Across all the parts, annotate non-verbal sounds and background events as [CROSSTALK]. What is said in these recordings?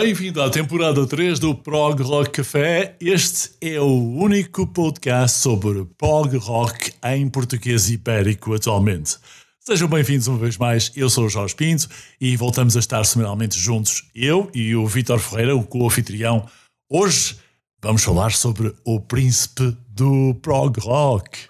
Bem-vindo à temporada 3 do Prog Rock Café. Este é o único podcast sobre prog rock em português ibérico atualmente. Sejam bem-vindos uma vez mais. Eu sou o Jorge Pinto e voltamos a estar semanalmente juntos, eu e o Vítor Ferreira, o co-anfitrião. Hoje vamos falar sobre o príncipe do prog rock.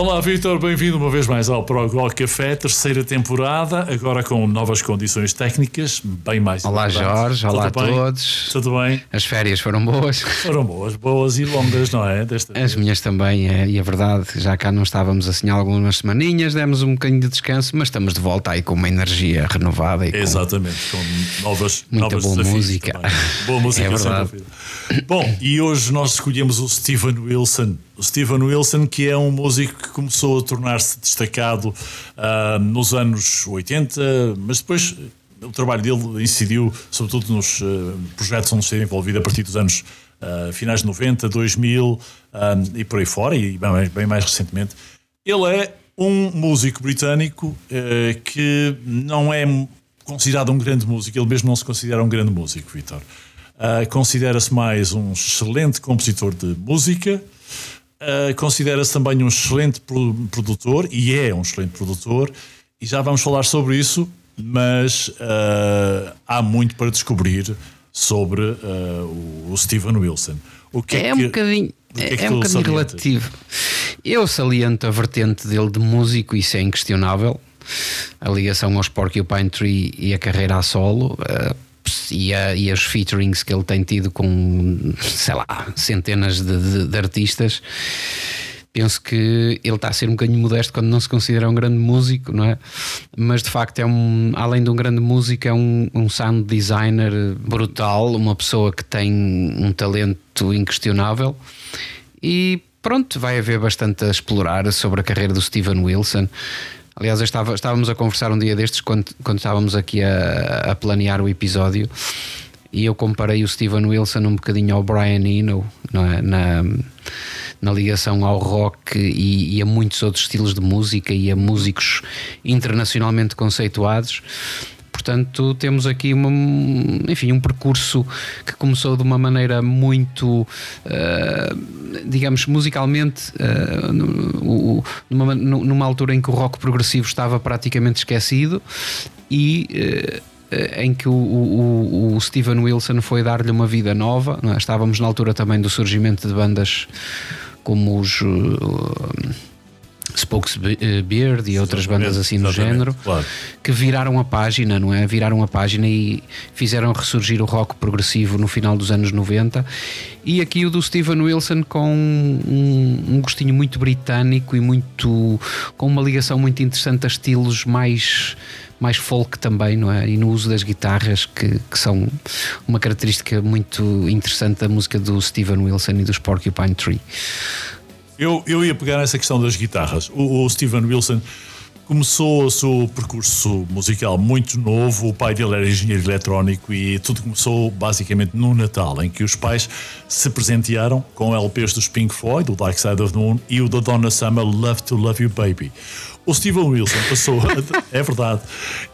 Olá, Vitor, bem-vindo uma vez mais ao Prog Rock Café, terceira temporada, agora com novas condições técnicas, bem mais Olá importantes. Jorge, olá a Tudo bem? todos. Tudo bem? As férias foram boas. Foram boas, boas e longas, não é? Desta As vez. minhas também, é, e a verdade, já cá não estávamos assim há algumas semaninhas, demos um bocadinho de descanso, mas estamos de volta aí com uma energia renovada e com- Exatamente, com novas, Muita novos boa música. também. Boa música, É verdade. Bom, e hoje nós escolhemos o Steven Wilson. O Steven Wilson, que é um músico que começou a tornar-se destacado ah, nos anos 80, mas depois o trabalho dele incidiu sobretudo nos ah, projetos onde esteve envolvido a partir dos anos ah, finais de 90, 2000 ah, e por aí fora, e bem, mais- bem mais recentemente. Ele é um músico britânico eh, que não é considerado um grande músico, ele mesmo não se considera um grande músico, Vitor. Considera-se mais um excelente compositor de música, ah, considera-se também um excelente pro- produtor, e é um excelente produtor, e já vamos falar sobre isso, mas ah, há muito para descobrir sobre ah, o, Steven Wilson. O que é, É um que- bocadinho, que é que é, um bocadinho relativo. Eu saliento a vertente dele de músico, isso é inquestionável. A ligação aos Porcupine Tree e a carreira a solo. E, a- e os featurings que ele tem tido com, sei lá, centenas de, de- de artistas. Penso que ele está a ser um bocadinho modesto quando não se considera um grande músico, não é? Mas de facto é um, além de um grande músico, é um, um sound designer brutal, uma pessoa que tem um talento inquestionável e pronto, vai haver bastante a explorar sobre a carreira do Steven Wilson. Aliás, estava, estávamos a conversar um dia destes quando, quando estávamos aqui a, a planear o episódio e eu comparei o Steven Wilson um bocadinho ao Brian Eno é? na, na ligação ao rock e, e a muitos outros estilos de música e a músicos internacionalmente conceituados. Portanto, temos aqui uma, enfim, um percurso que começou de uma maneira muito, eh, digamos, musicalmente, eh, no- numa, numa altura em que o rock progressivo estava praticamente esquecido e. eh, em que o, o, o Steven Wilson foi dar-lhe uma vida nova. é? Estávamos na altura também do surgimento de bandas como os uh, Spokes Be- Beard e outras bandas assim no Exatamente, género claro. que viraram a página, não é? Viraram a página e fizeram ressurgir o rock progressivo no final dos anos 90. E aqui o do Steven Wilson com um, um gostinho muito britânico e muito com uma ligação muito interessante a estilos mais mais folk também, não é? E no uso das guitarras, que, que são uma característica muito interessante da música do Steven Wilson e dos Porcupine Tree. Eu, eu ia pegar nessa questão das guitarras. O, o Steven Wilson começou o seu percurso musical muito novo. O pai dele era engenheiro eletrónico e tudo começou basicamente no Natal, em que os pais se presentearam com LPs dos Pink Floyd, o Dark Side of the Moon e o da Donna Summer, Love to Love You Baby. O Steven Wilson passou, [LAUGHS] é verdade,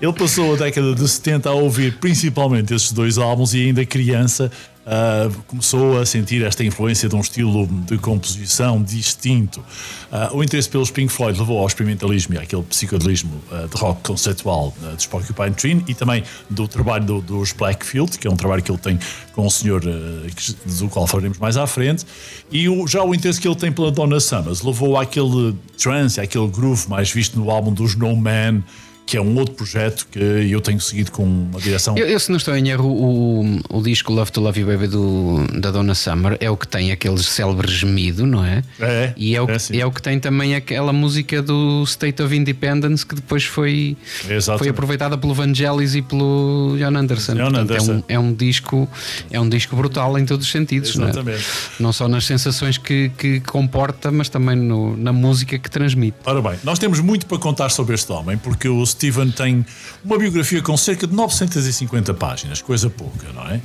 ele passou a década de 70 a ouvir principalmente esses dois álbuns e ainda criança uh, começou a sentir esta influência de um estilo de composição distinto. Uh, o interesse pelos Pink Floyd levou ao experimentalismo e àquele psicodelismo uh, de rock conceptual uh, dos Porcupine Tree e também do trabalho do, dos Blackfield, que é um trabalho que ele tem com o senhor do qual falaremos mais à frente, e o, já o interesse que ele tem pela Donna Summers levou àquele trance, àquele groove mais visto no álbum dos No Man que é um outro projeto que eu tenho seguido com uma direção. Eu, eu se não estou em erro, o, o disco Love to Love You Baby do, da Donna Summer é o que tem aquele célebre gemido, não é? É. E é o, é, que, é o que tem também aquela música do State of Independence que depois foi, foi aproveitada pelo Vangelis e pelo John Anderson. John Portanto, Anderson. É, um, é um disco é um disco brutal em todos os sentidos, Exatamente. Não, é? não só nas sensações que, que comporta, mas também no, na música que transmite. Ora bem, nós temos muito para contar sobre este homem, porque o Steven tem uma biografia com cerca de 950 páginas, coisa pouca, não é?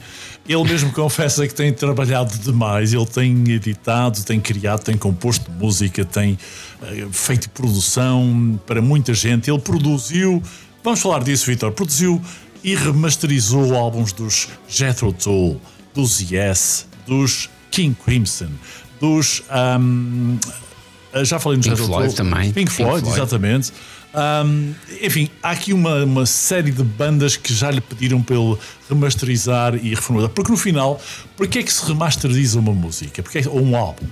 Ele mesmo [LAUGHS] confessa que tem trabalhado demais, ele tem editado, tem criado, tem composto música, tem uh, feito produção para muita gente. Ele produziu, vamos falar disso, Vitor, produziu e remasterizou álbuns dos Jethro Tull, dos Yes, dos King Crimson, dos. Um, já falei nos Pink Floyd também. Pink Floyd, Pink Floyd. exatamente. Um, enfim, há aqui uma, uma série de bandas que já lhe pediram para ele remasterizar e reformular. Porque no final, que é que se remasteriza uma música? Porque é, ou um álbum?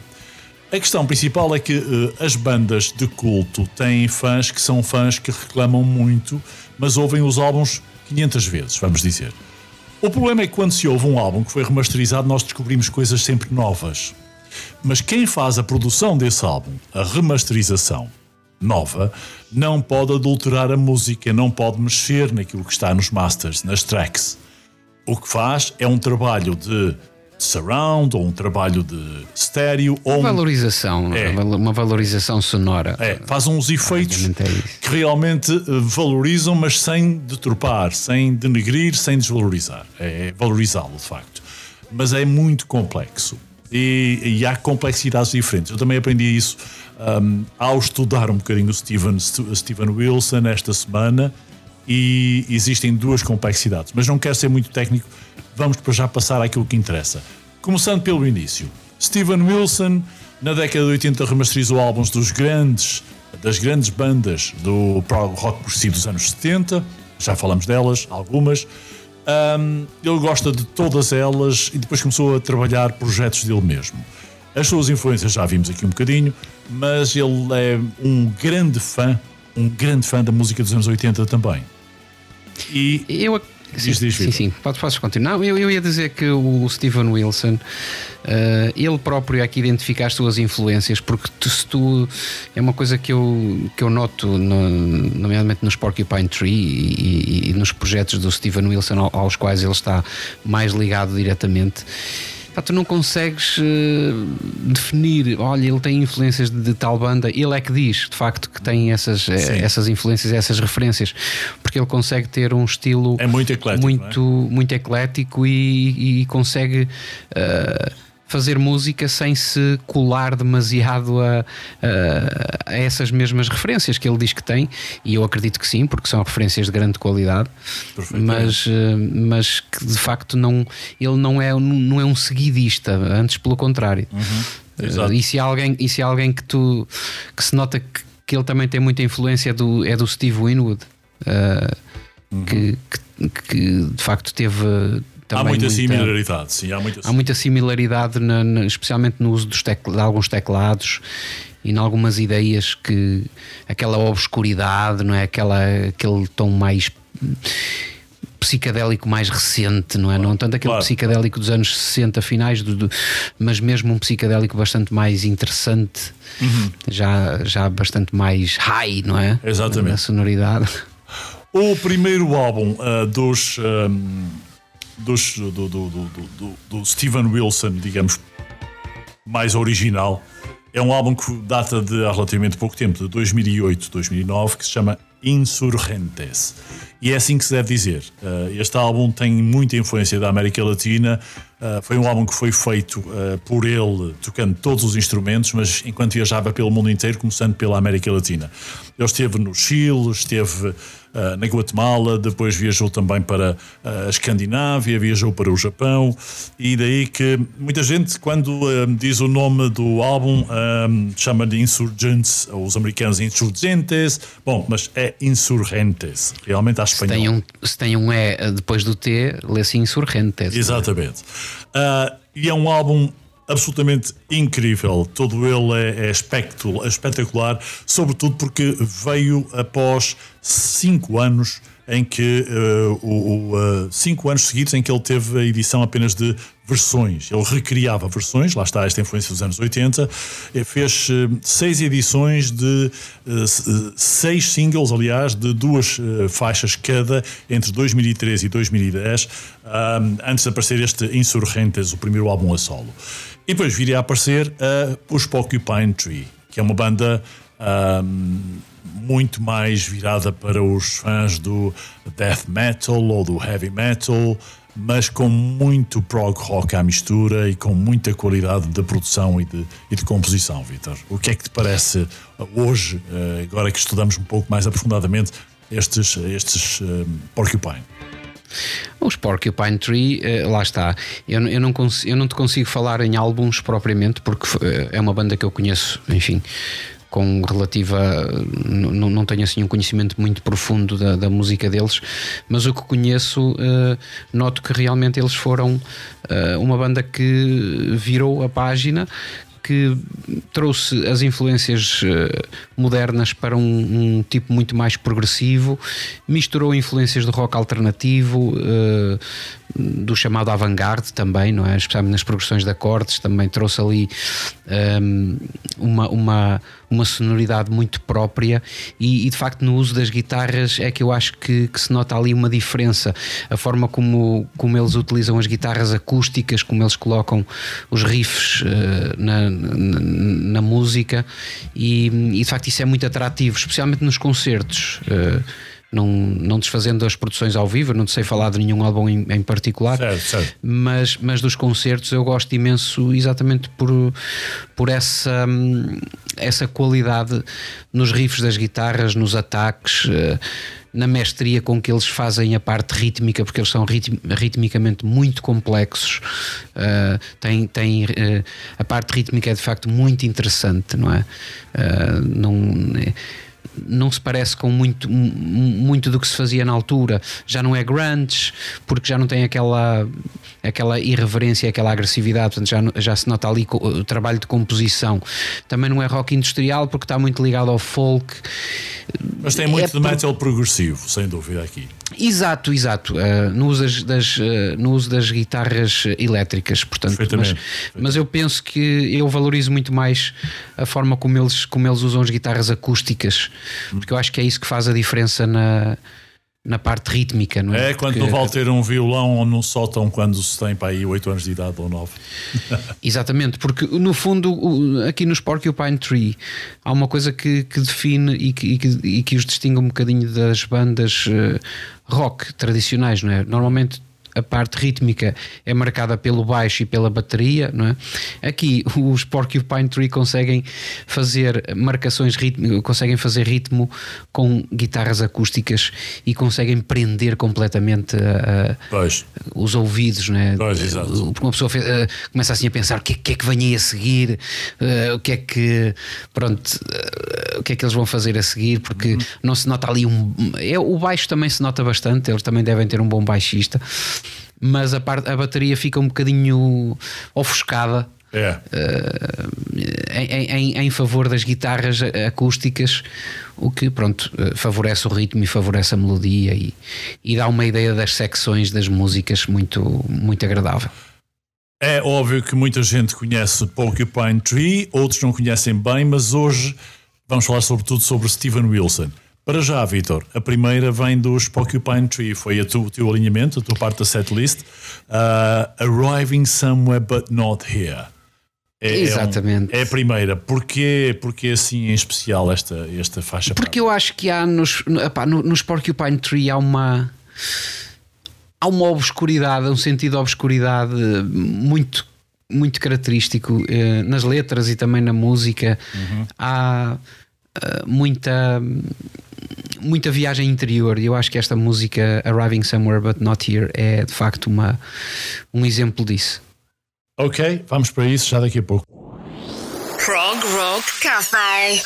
A questão principal é que uh, as bandas de culto têm fãs que são fãs que reclamam muito, mas ouvem os álbuns 500 vezes, vamos dizer. O problema é que quando se ouve um álbum que foi remasterizado, nós descobrimos coisas sempre novas. Mas quem faz a produção desse álbum, a remasterização, nova, não pode adulterar a música, não pode mexer naquilo que está nos masters, nas tracks. O que faz é um trabalho de surround ou um trabalho de estéreo ou valorização, é. uma valorização sonora. É, faz uns efeitos é que realmente eh, valorizam, mas sem deturpar, sem denegrir, sem desvalorizar. É valorizá-lo de facto. Mas é muito complexo e, e há complexidades diferentes. Eu também aprendi isso um, ao estudar um bocadinho o Steven, Steven Wilson esta semana e existem duas complexidades, mas não quero ser muito técnico, vamos para já passar àquilo que interessa. Começando pelo início. Steven Wilson, na década de 80, remasterizou álbuns dos grandes, das grandes bandas do rock progressivo dos anos 70, já falamos delas, algumas. Um, ele gosta de todas elas e depois começou a trabalhar projetos dele mesmo. As suas influências já vimos aqui um bocadinho, mas ele é um grande fã, um grande fã da música dos anos 80 também. E eu Sim, diz, diz, sim, sim, Pode, podes continuar. Eu, eu ia dizer que o Steven Wilson, uh, ele próprio é que identifica as suas influências, porque tu, se tu. É uma coisa que eu, que eu noto, no, nomeadamente nos Porcupine Tree e, e, e nos projetos do Steven Wilson aos quais ele está mais ligado diretamente pá, tu não consegues uh, definir, olha, ele tem influências de, de, tal banda, ele é que diz, de facto, que tem essas, eh, essas influências, essas referências, porque ele consegue ter um estilo é muito eclético, muito, é? muito eclético e, e consegue. Uh, fazer música sem se colar demasiado a, a, a, essas mesmas referências que ele diz que tem, e eu acredito que sim, porque são referências de grande qualidade, mas, eh, mas que de facto não, ele não é, não é um seguidista, antes pelo contrário. Uhum. e, se há alguém, e se alguém que, tu, que se nota que, que ele também tem muita influência do, é do Steve Winwood. Uh, uhum. que, que, que, de facto teve há muita, muita, similaridade, sim, há muita, há muita similaridade, na, na, especialmente no uso dos tecl de alguns teclados e em algumas ideias que aquela obscuridade, não é? Aquela, aquele tom mais psicadélico mais recente, não é? Claro, não tanto aquele claro, psicadélico dos anos 60 finais, do, do, mas mesmo um psicadélico bastante mais interessante, uhum. já, já bastante mais high, não é? Exatamente. Na sonoridade. O primeiro álbum uh, dos. Um dos, do, do, do, do, Steven Wilson, digamos, mais original. É um álbum que data de há relativamente pouco tempo, de 2008, 2009, que se chama Insurgentes. E é assim que se deve dizer. Eh, este álbum tem muita influência da América Latina. Eh, foi um álbum que foi feito eh, por ele, tocando todos os instrumentos, mas enquanto viajava pelo mundo inteiro, começando pela América Latina. Ele esteve no Chile, esteve na Guatemala, depois viajou também para a Escandinávia, viajou para o Japão, e daí que muita gente, quando diz o nome do álbum, chama de Insurgents, os americanos Insurgentes, bom, mas é Insurgentes, realmente à espanhol. Se tem um, se tem um E depois do T, lê-se Insurgentes. Exatamente. Uh, e é um álbum absolutamente incrível. Todo ele é, é espetacular, sobretudo porque veio após cinco anos em que uh, o, uh, cinco anos seguidos em que ele teve a edição apenas de versões. Ele recriava versões, lá está esta influência dos anos 80, e fez uh, seis edições de seis singles, aliás, de duas faixas cada entre 2013 e 2010, antes de aparecer este Insurgentes, o primeiro álbum a solo. E depois viria a aparecer os Porcupine Tree, que é uma banda muito mais virada para os fãs do death metal ou do heavy metal, mas com muito prog rock à mistura e com muita qualidade de produção e de, e de composição, Vitor. O que é que te parece hoje, eh, agora que estudamos um pouco mais aprofundadamente estes, estes um, Porcupine? Os Porcupine Tree, eh, lá está. Eu, eu, não eu não te consigo falar em álbuns propriamente, porque eh, é uma banda que eu conheço, enfim, com relativa. Não, não tenho assim um conhecimento muito profundo da, da música deles, mas o que conheço, uh, noto que realmente eles foram uh, uma banda que virou a página, que trouxe as influências uh, modernas para um, um, tipo muito mais progressivo, misturou influências do rock alternativo, uh, do chamado avant-garde também, não é? Especialmente nas progressões de acordes, também trouxe ali um, uma, uma, uma sonoridade muito própria e, e, de facto no uso das guitarras é que eu acho que, que, se nota ali uma diferença. A forma como, como eles utilizam as guitarras acústicas, como eles colocam os riffs uh, na, na, na, música e, e, de facto isso é muito atrativo, especialmente nos concertos. Uh, não, não desfazendo as produções ao vivo, não sei falar de nenhum álbum em, em particular, certo, certo. Mas, mas dos concertos eu gosto imenso exatamente por, por essa, essa qualidade nos riffs das guitarras, nos ataques. Eh, na mestria com que eles fazem a parte rítmica, porque eles são ritmicamente muito complexos. Uh, tem, tem, uh, a parte rítmica é de facto muito interessante, não é? Uh, não, não se parece com muito, muito do que se fazia na altura. Já não é grunge, porque já não tem aquela, aquela irreverência, aquela agressividade, portanto já, já se nota ali o trabalho de composição. Também não é rock industrial, porque está muito ligado ao folk. Mas tem muito é de metal progressivo, sem dúvida, aqui. Exato, exato. Uh, no, uso das, uh, no uso das guitarras elétricas, portanto. Mas, mas eu penso que eu valorizo muito mais a forma como eles, como eles usam as guitarras acústicas, porque eu acho que é isso que faz a diferença na, na parte rítmica, não é? É quando Porque... não vale ter um violão ou num sótão quando se tem para aí 8 anos de idade ou 9. [LAUGHS] Exatamente, porque no fundo, aqui nos Porcupine Tree, há uma coisa que, que define e que, e, que, e que os distingue um bocadinho das bandas uh, rock tradicionais, não é? Normalmente a parte rítmica é marcada pelo baixo e pela bateria, não é? Aqui os Porcupine Tree conseguem fazer marcações ritmo, conseguem fazer ritmo com guitarras acústicas e conseguem prender completamente a, a, os ouvidos, não é? Pois, exato. Uma pessoa fez, uh, começa assim a pensar o que, é, que é que vem aí a seguir, uh, o que é que pronto, uh, o que é que eles vão fazer a seguir, porque uhum. não se nota ali um. É, o baixo também se nota bastante, eles também devem ter um bom baixista mas a, parte, a bateria fica um bocadinho ofuscada. É. Uh, em, em, em, favor das guitarras acústicas, o que pronto favorece o ritmo e favorece a melodia e, e dá uma ideia das secções das músicas muito, muito agradável. É óbvio que muita gente conhece Porcupine Tree, outros não conhecem bem, mas hoje vamos falar sobretudo sobre Steven Wilson. Para já, Vitor, a primeira vem dos Porcupine Tree, foi tu, o teu alinhamento, a tua parte da setlist. Uh, Arriving Somewhere But Not Here. É, Exatamente. É, um, é, a primeira. Porquê, porquê assim em especial esta, esta faixa? Porque eu acho que há nos, epá, nos Porcupine Tree há uma. Há uma obscuridade, um sentido de obscuridade muito, muito característico eh, nas letras e também na música. Uhum. Há muita muita viagem interior. E eu acho que esta música, Arriving Somewhere But Not Here, é de facto uma, um exemplo disso. Ok, vamos para isso já daqui a pouco. Prog Rock Café.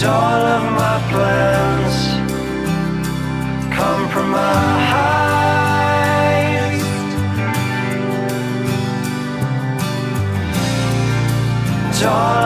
And all of my plans compromised. And all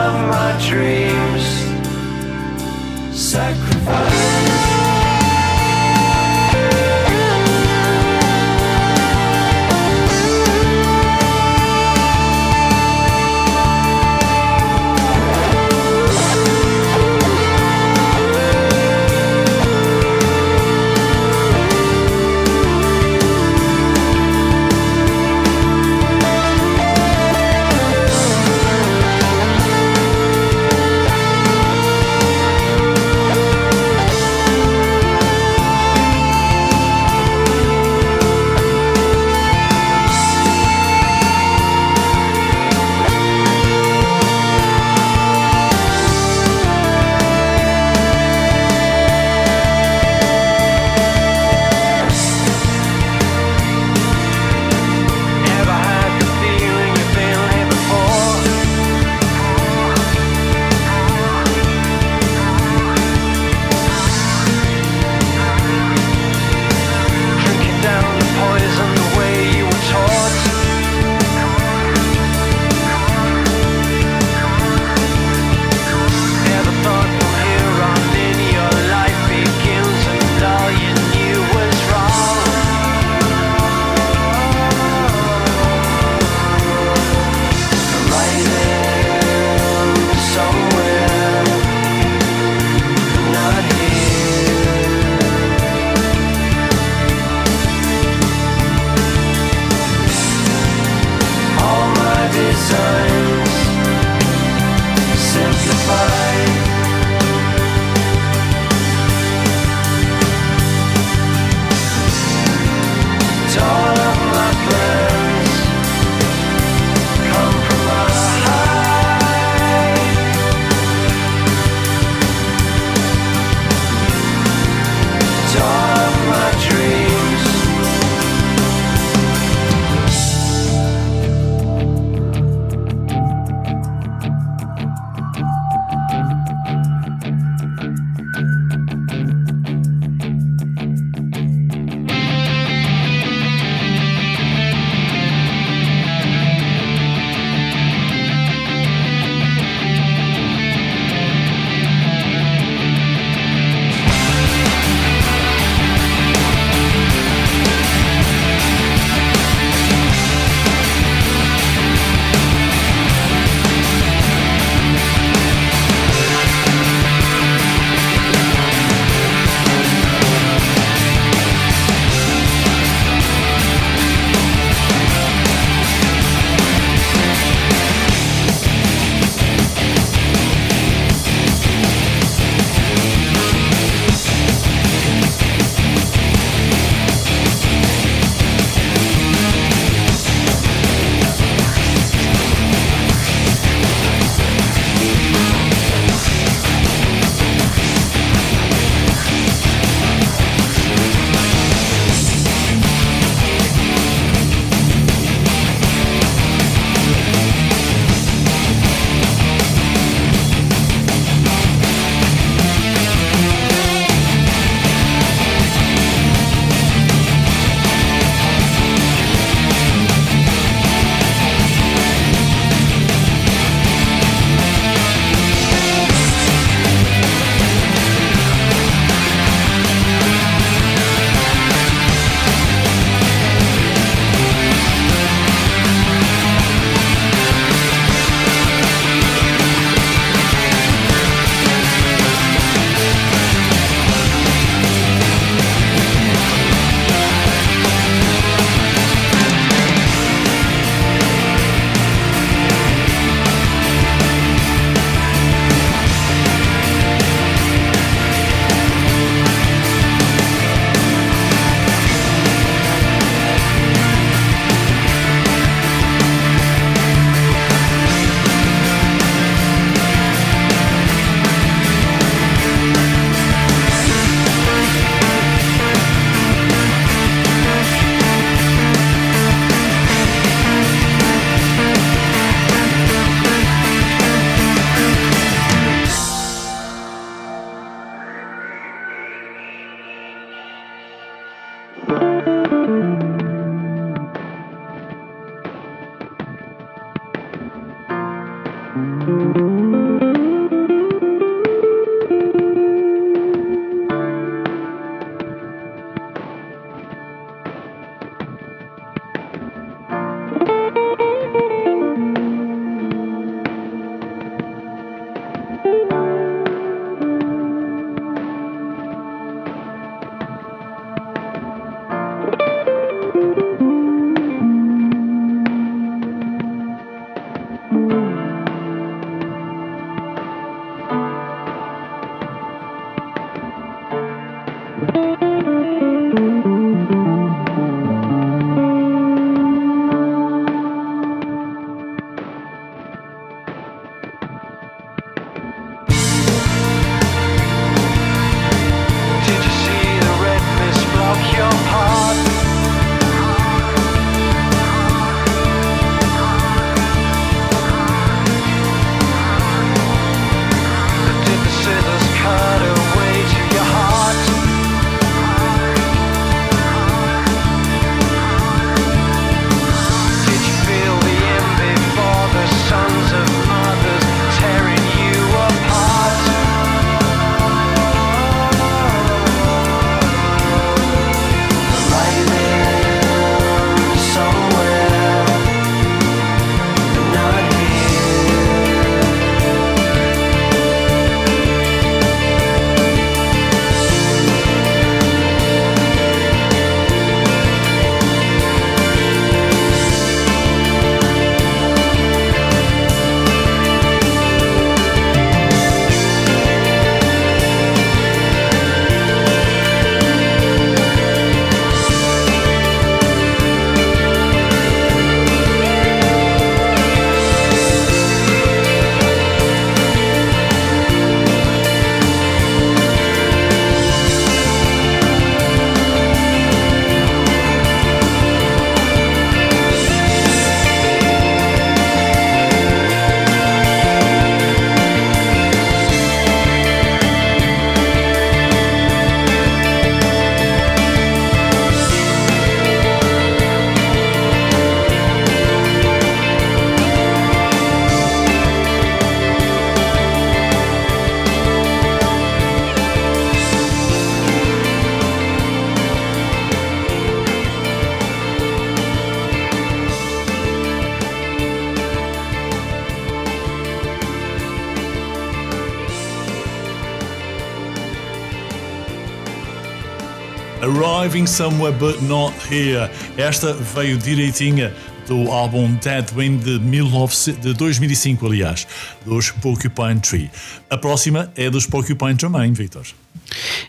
Arriving Somewhere But Not Here. Esta veio direitinha do álbum Dead Wind de, 19, de 2005, aliás, dos Porcupine Tree. A próxima é dos Porcupine também, Victor.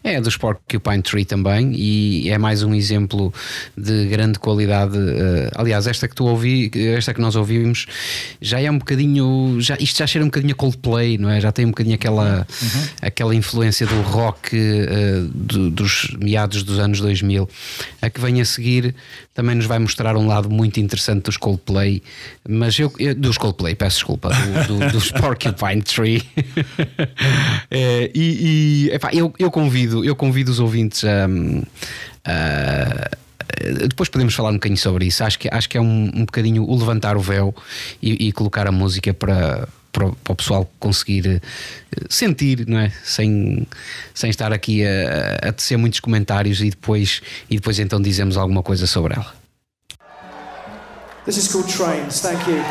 É dos Porcupine Tree também e é mais um exemplo de grande qualidade. Uh, aliás, esta que tu ouvi, esta que nós ouvimos, já é um bocadinho. Já, isto já cheira um bocadinho a Coldplay, não é? Já tem um bocadinho aquela, uhum. aquela influência do rock uh, do, dos meados dos anos 2000. A que vem a seguir também nos vai mostrar um lado muito interessante dos Coldplay, mas eu, eu dos Coldplay, peço desculpa, do, do, dos [LAUGHS] Porcupine Tree. é, e, e epá, eu, eu convido, eu convido os ouvintes a. a depois podemos falar um bocadinho sobre isso. Acho que, acho que é um, um bocadinho o levantar o véu e, e colocar a música para, para, para, o pessoal conseguir eh, sentir, não é? Sem, sem estar aqui a, a tecer muitos comentários e depois, e depois então dizemos alguma coisa sobre ela. This is called Trains. Thank you.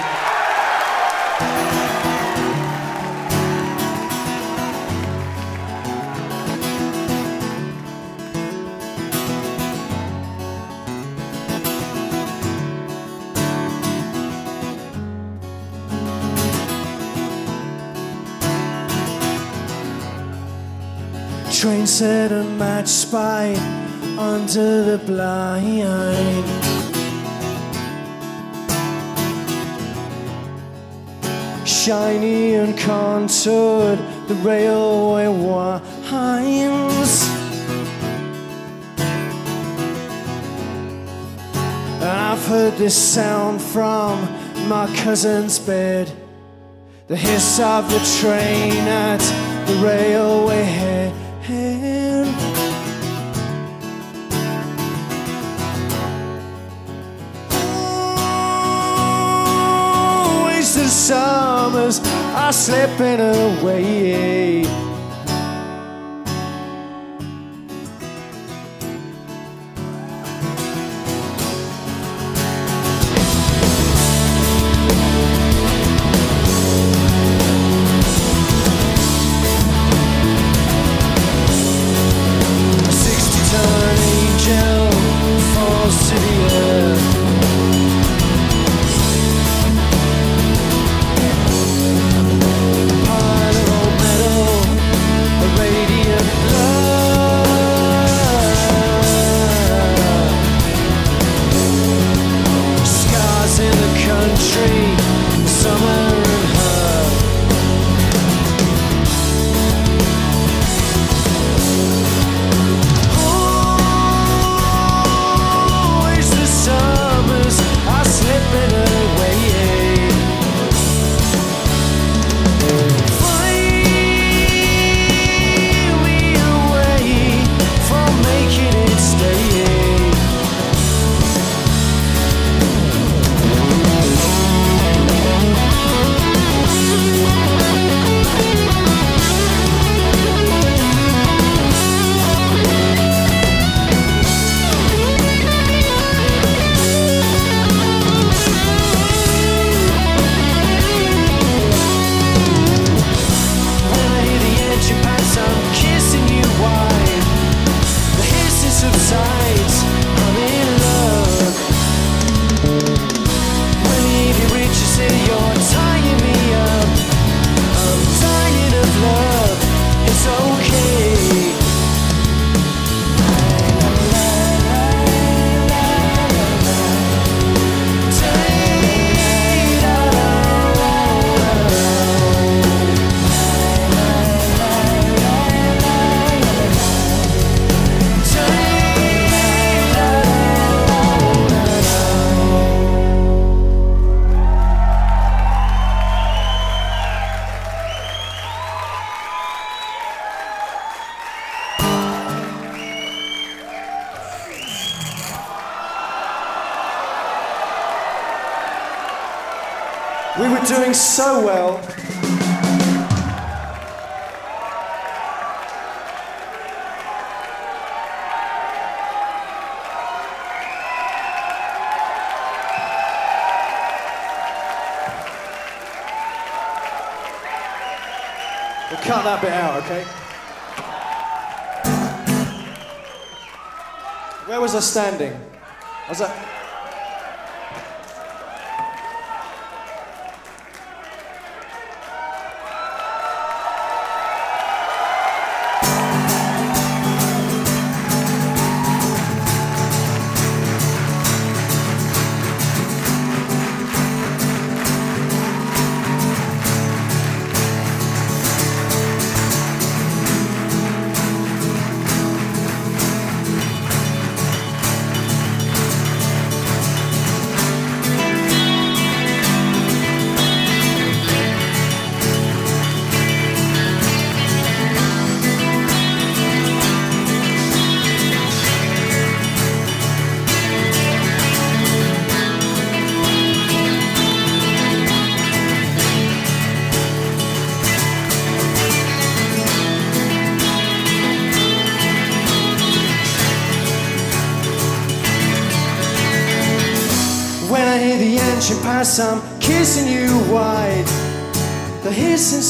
Train set a match spy under the blind. Shiny and contoured, the railway winds. I've heard this sound from my cousin's bed. The hiss of the train at the railway head hand. Wasted summers are slipping away.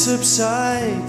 subside.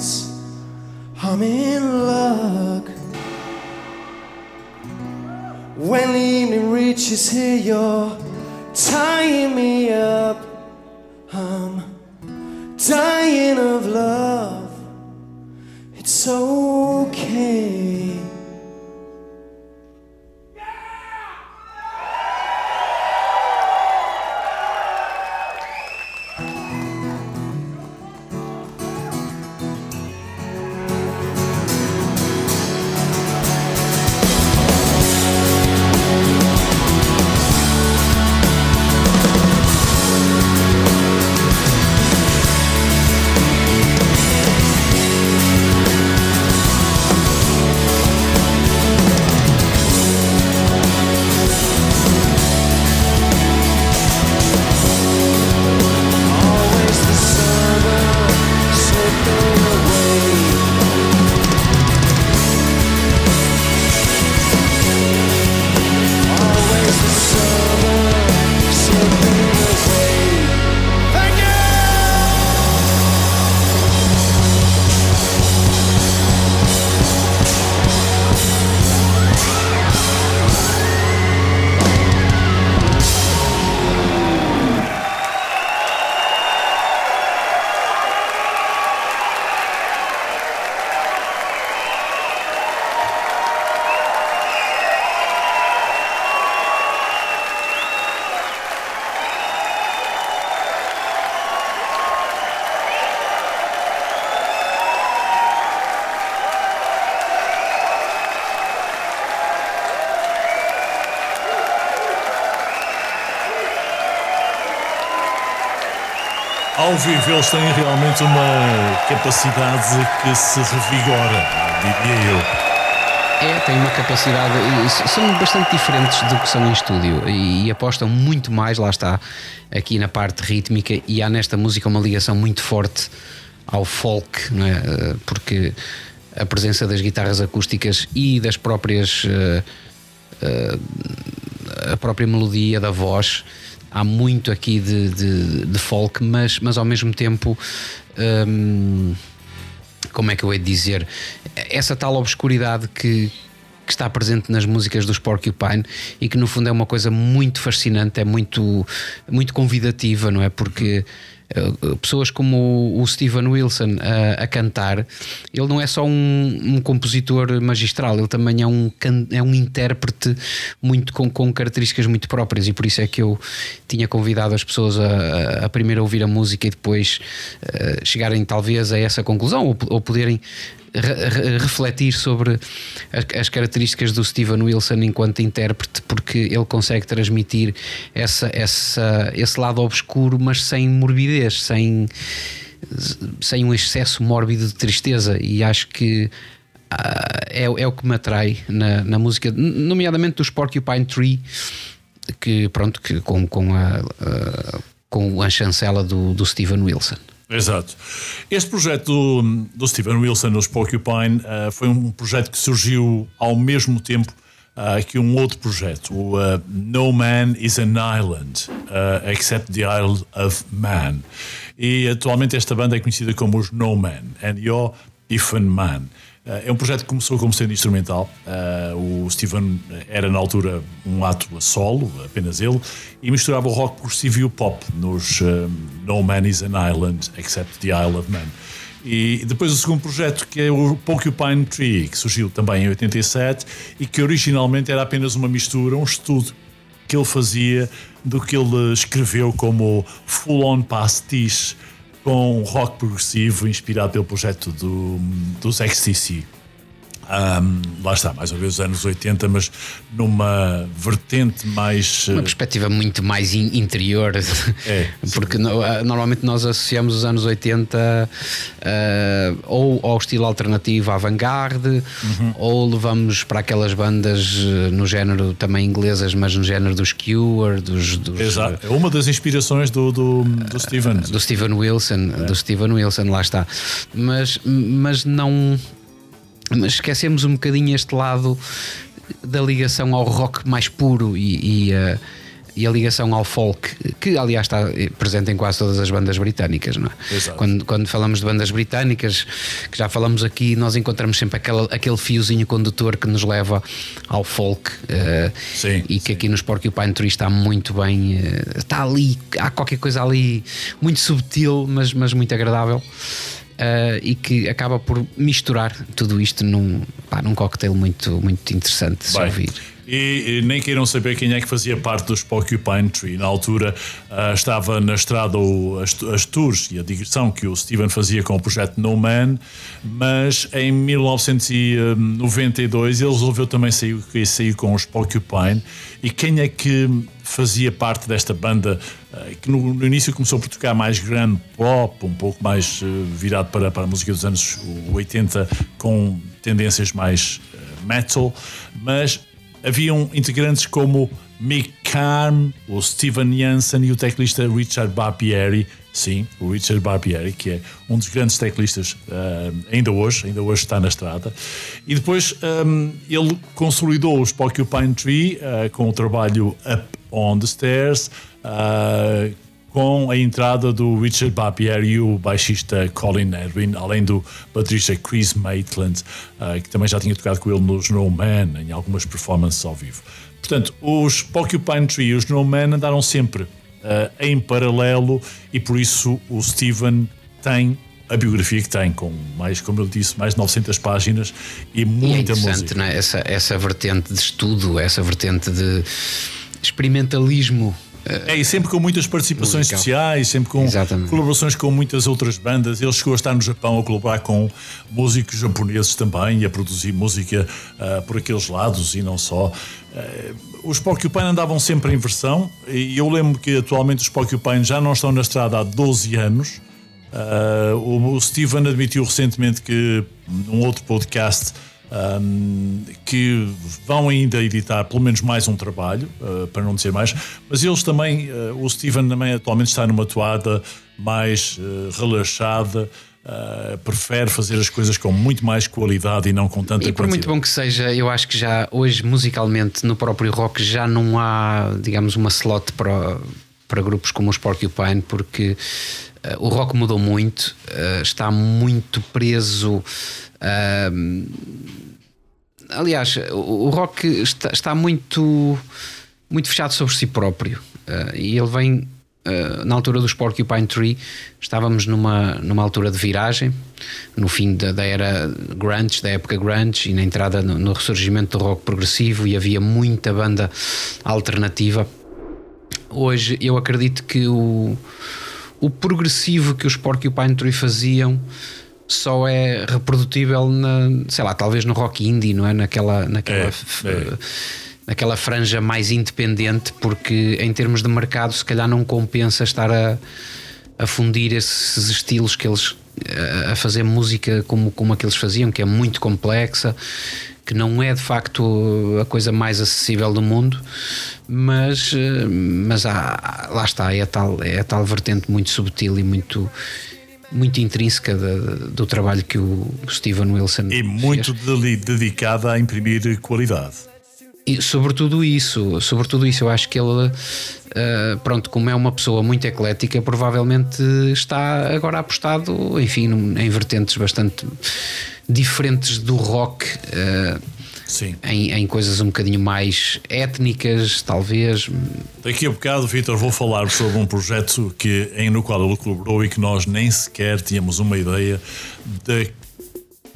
Vivo, eles têm realmente uma capacidade que se revigora, diria eu. É, tem uma capacidade. São bastante diferentes do que são em estúdio e, e apostam muito mais, lá está, aqui na parte rítmica. E há nesta música uma ligação muito forte ao folk, não é? Eh, Porque a presença das guitarras acústicas e das próprias. eh, eh, a própria melodia da voz há muito aqui de, de- de folk, mas, mas ao mesmo tempo. hum, como é que eu hei de dizer, essa tal obscuridade que, que está presente nas músicas dos Porcupine e que no fundo é uma coisa muito fascinante, é muito, muito convidativa, não é? Porque pessoas como o- Steven Wilson a, a cantar, ele não é só um, um compositor magistral, ele também é um, é um intérprete muito com, com características muito próprias e por isso é que eu tinha convidado as pessoas a, a- a primeiro ouvir a música e depois eh, chegarem talvez a essa conclusão ou, ou poderem re- re- refletir sobre as, as características do Steven Wilson enquanto intérprete, porque ele consegue transmitir essa, essa, esse lado obscuro, mas sem morbidez, sem, sem um excesso mórbido de tristeza. E acho que ah, é, é o que me atrai na, na música, nomeadamente dos Porcupine Tree, que pronto, que com, com, a, a- com a chancela do, do Steven Wilson. Exato. Este projeto do, do Steven Wilson, os Porcupine, ah, foi um projeto que surgiu ao mesmo tempo ah, que um outro projeto, o ah, No Man is an Island, except the Isle of Man. E atualmente esta banda é conhecida como os No Man, Ifan Man. É um projeto que começou como sendo instrumental. Uh, o Steven era na altura um ato a solo, apenas ele, e misturava o rock progressivo e o pop nos uh, No Man is an Island, except the Isle of Man. E depois o segundo projeto, que é o Porcupine Tree, que surgiu também em 87 e que originalmente era apenas uma mistura, um estudo que ele fazia do que ele escreveu como full-on pastiche com rock progressivo inspirado pelo projeto do, XTC. Um, lá está, mais uma vez os anos 80, mas numa vertente mais. Uma perspectiva muito mais in interior. É, [LAUGHS] porque no, ah, normalmente nós associamos os anos 80 uh, ah, ou ao estilo alternativo avant-garde, uhum. ou levamos para aquelas bandas ah, no género também inglesas, mas no género dos Cure, dos. dos Exato, é uma das inspirações do, do, do Steven. Do Steven Wilson, é. do Steven Wilson, lá está. Mas, mas não mas esquecemos um bocadinho este lado da ligação ao rock mais puro e, e, uh, e, a ligação ao folk, que aliás está presente em quase todas as bandas britânicas, não é? Quando, quando falamos de bandas britânicas, que já falamos aqui, nós encontramos sempre aquele, aquele fiozinho condutor que nos leva ao folk uh, sim, e que sim. aqui nos Porcupine Tree está muito bem, uh, está ali, há qualquer coisa ali muito subtil, mas, mas muito agradável uh, e que acaba por misturar tudo isto num, pá, num cocktail muito, muito interessante de se ouvir. E, e, nem queiram saber quem é que fazia parte dos Porcupine Tree. Na altura uh, estava na estrada o, as, as, tours e a digressão que o Steven fazia com o projeto No Man, mas em 1992 ele resolveu também sair, sair com os Porcupine. E quem é que fazia parte desta banda uh, que no, no, início começou por tocar mais grande pop, um pouco mais uh, virado para, para a música dos anos 80, com tendências mais metal, mas haviam integrantes como Mick Karn, o Steven Janssen e o teclista Richard Barbieri. Sim, o Richard Barbieri, que é um dos grandes teclistas uh, ainda hoje, ainda hoje está na estrada. E depois um, ele consolidou os Porcupine Tree uh, com o trabalho Up on the Stairs, uh, com a entrada do Richard Barbieri e o baixista Colin Edwin, além do baterista Chris Maitland, uh, que também já tinha tocado com ele no Snowman, em algumas performances ao vivo. Portanto, os Porcupine Tree e os Snowman andaram sempre uh, em paralelo e por isso o Steven tem a biografia que tem, com mais, como eu disse, mais de 900 páginas e muita e é música. Né? Essa, essa vertente de estudo, essa vertente de experimentalismo é, e sempre com muitas participações musical. sociais, sempre com Exatamente. colaborações com muitas outras bandas. Ele chegou a estar no Japão a colaborar com músicos japoneses também e a produzir música uh, por aqueles lados e não só. Uh, os Porcupine andavam sempre em versão e eu lembro que atualmente os Porcupine já não estão na estrada há 12 anos. Uh, o, o Steven admitiu recentemente que num outro podcast um, que vão ainda editar pelo menos mais um trabalho, uh, para não dizer mais, mas eles também, uh, o Steven também atualmente está numa toada mais uh, relaxada. prefere fazer as coisas com muito mais qualidade e não com tanta E por quantidade. muito bom que seja, eu acho que já hoje musicalmente no próprio rock já não há, digamos, uma slot para, para grupos como os Porcupine, porque o rock mudou muito, está muito preso Uh, aliás, o, rock está, está, muito, muito fechado sobre si próprio uh, e ele vem. Uh, na altura dos Porcupine Tree estávamos numa, numa altura de viragem no fim da, da era grunge, da época grunge e na entrada no, no ressurgimento do rock progressivo e havia muita banda alternativa hoje eu acredito que o, o progressivo que os Porcupine Tree faziam só é reprodutível na, sei lá, talvez no rock indie, não é? Naquela, naquela, é, é. naquela franja mais independente, porque em termos de mercado, se calhar não compensa estar a, a fundir esses estilos que eles a fazer música como, como aqueles faziam, que é muito complexa, que não é de facto a coisa mais acessível do mundo, mas, mas há, lá está, é a, tal, é a tal vertente muito subtil e muito muito intrínseca de, do trabalho que o Steven Wilson e muito dedicada a imprimir qualidade. E sobretudo isso, sobretudo isso, eu acho que ele, uh, pronto, como é uma pessoa muito eclética, provavelmente está agora apostado, enfim, em vertentes bastante diferentes do rock. Uh. Em, em, coisas um bocadinho mais étnicas, talvez. Daqui a bocado, Vitor, vou falar sobre um projeto que, em, no qual ele colaborou e que nós nem sequer tínhamos uma ideia de,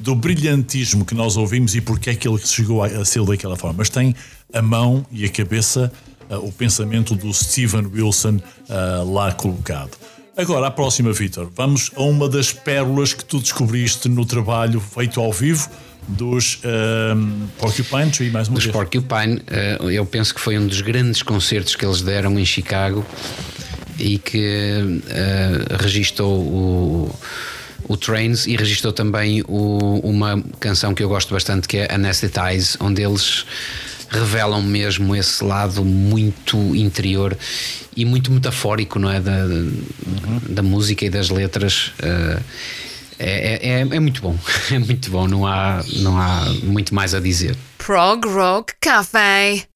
do brilhantismo que nós ouvimos e porque é que ele chegou a, ser daquela forma. Mas tem a mão e a cabeça, uh, o pensamento do Steven Wilson uh, lá colocado. Agora, a próxima, Vitor, vamos a uma das pérolas que tu descobriste no trabalho feito ao vivo dos um, Porcupine Tree, mais uma dos vez. Porcupine, uh, eu penso que foi um dos grandes concertos que eles deram em Chicago e que uh, registou o, o Trains e registou também o, uma canção que eu gosto bastante que é Anesthetize, onde eles revelam mesmo esse lado muito interior e muito metafórico não é? da, uhum. da música e das letras. Uh, é, é, é, muito bom, [LAUGHS] é muito bom, não há, não há muito mais a dizer. Prog Rock Café.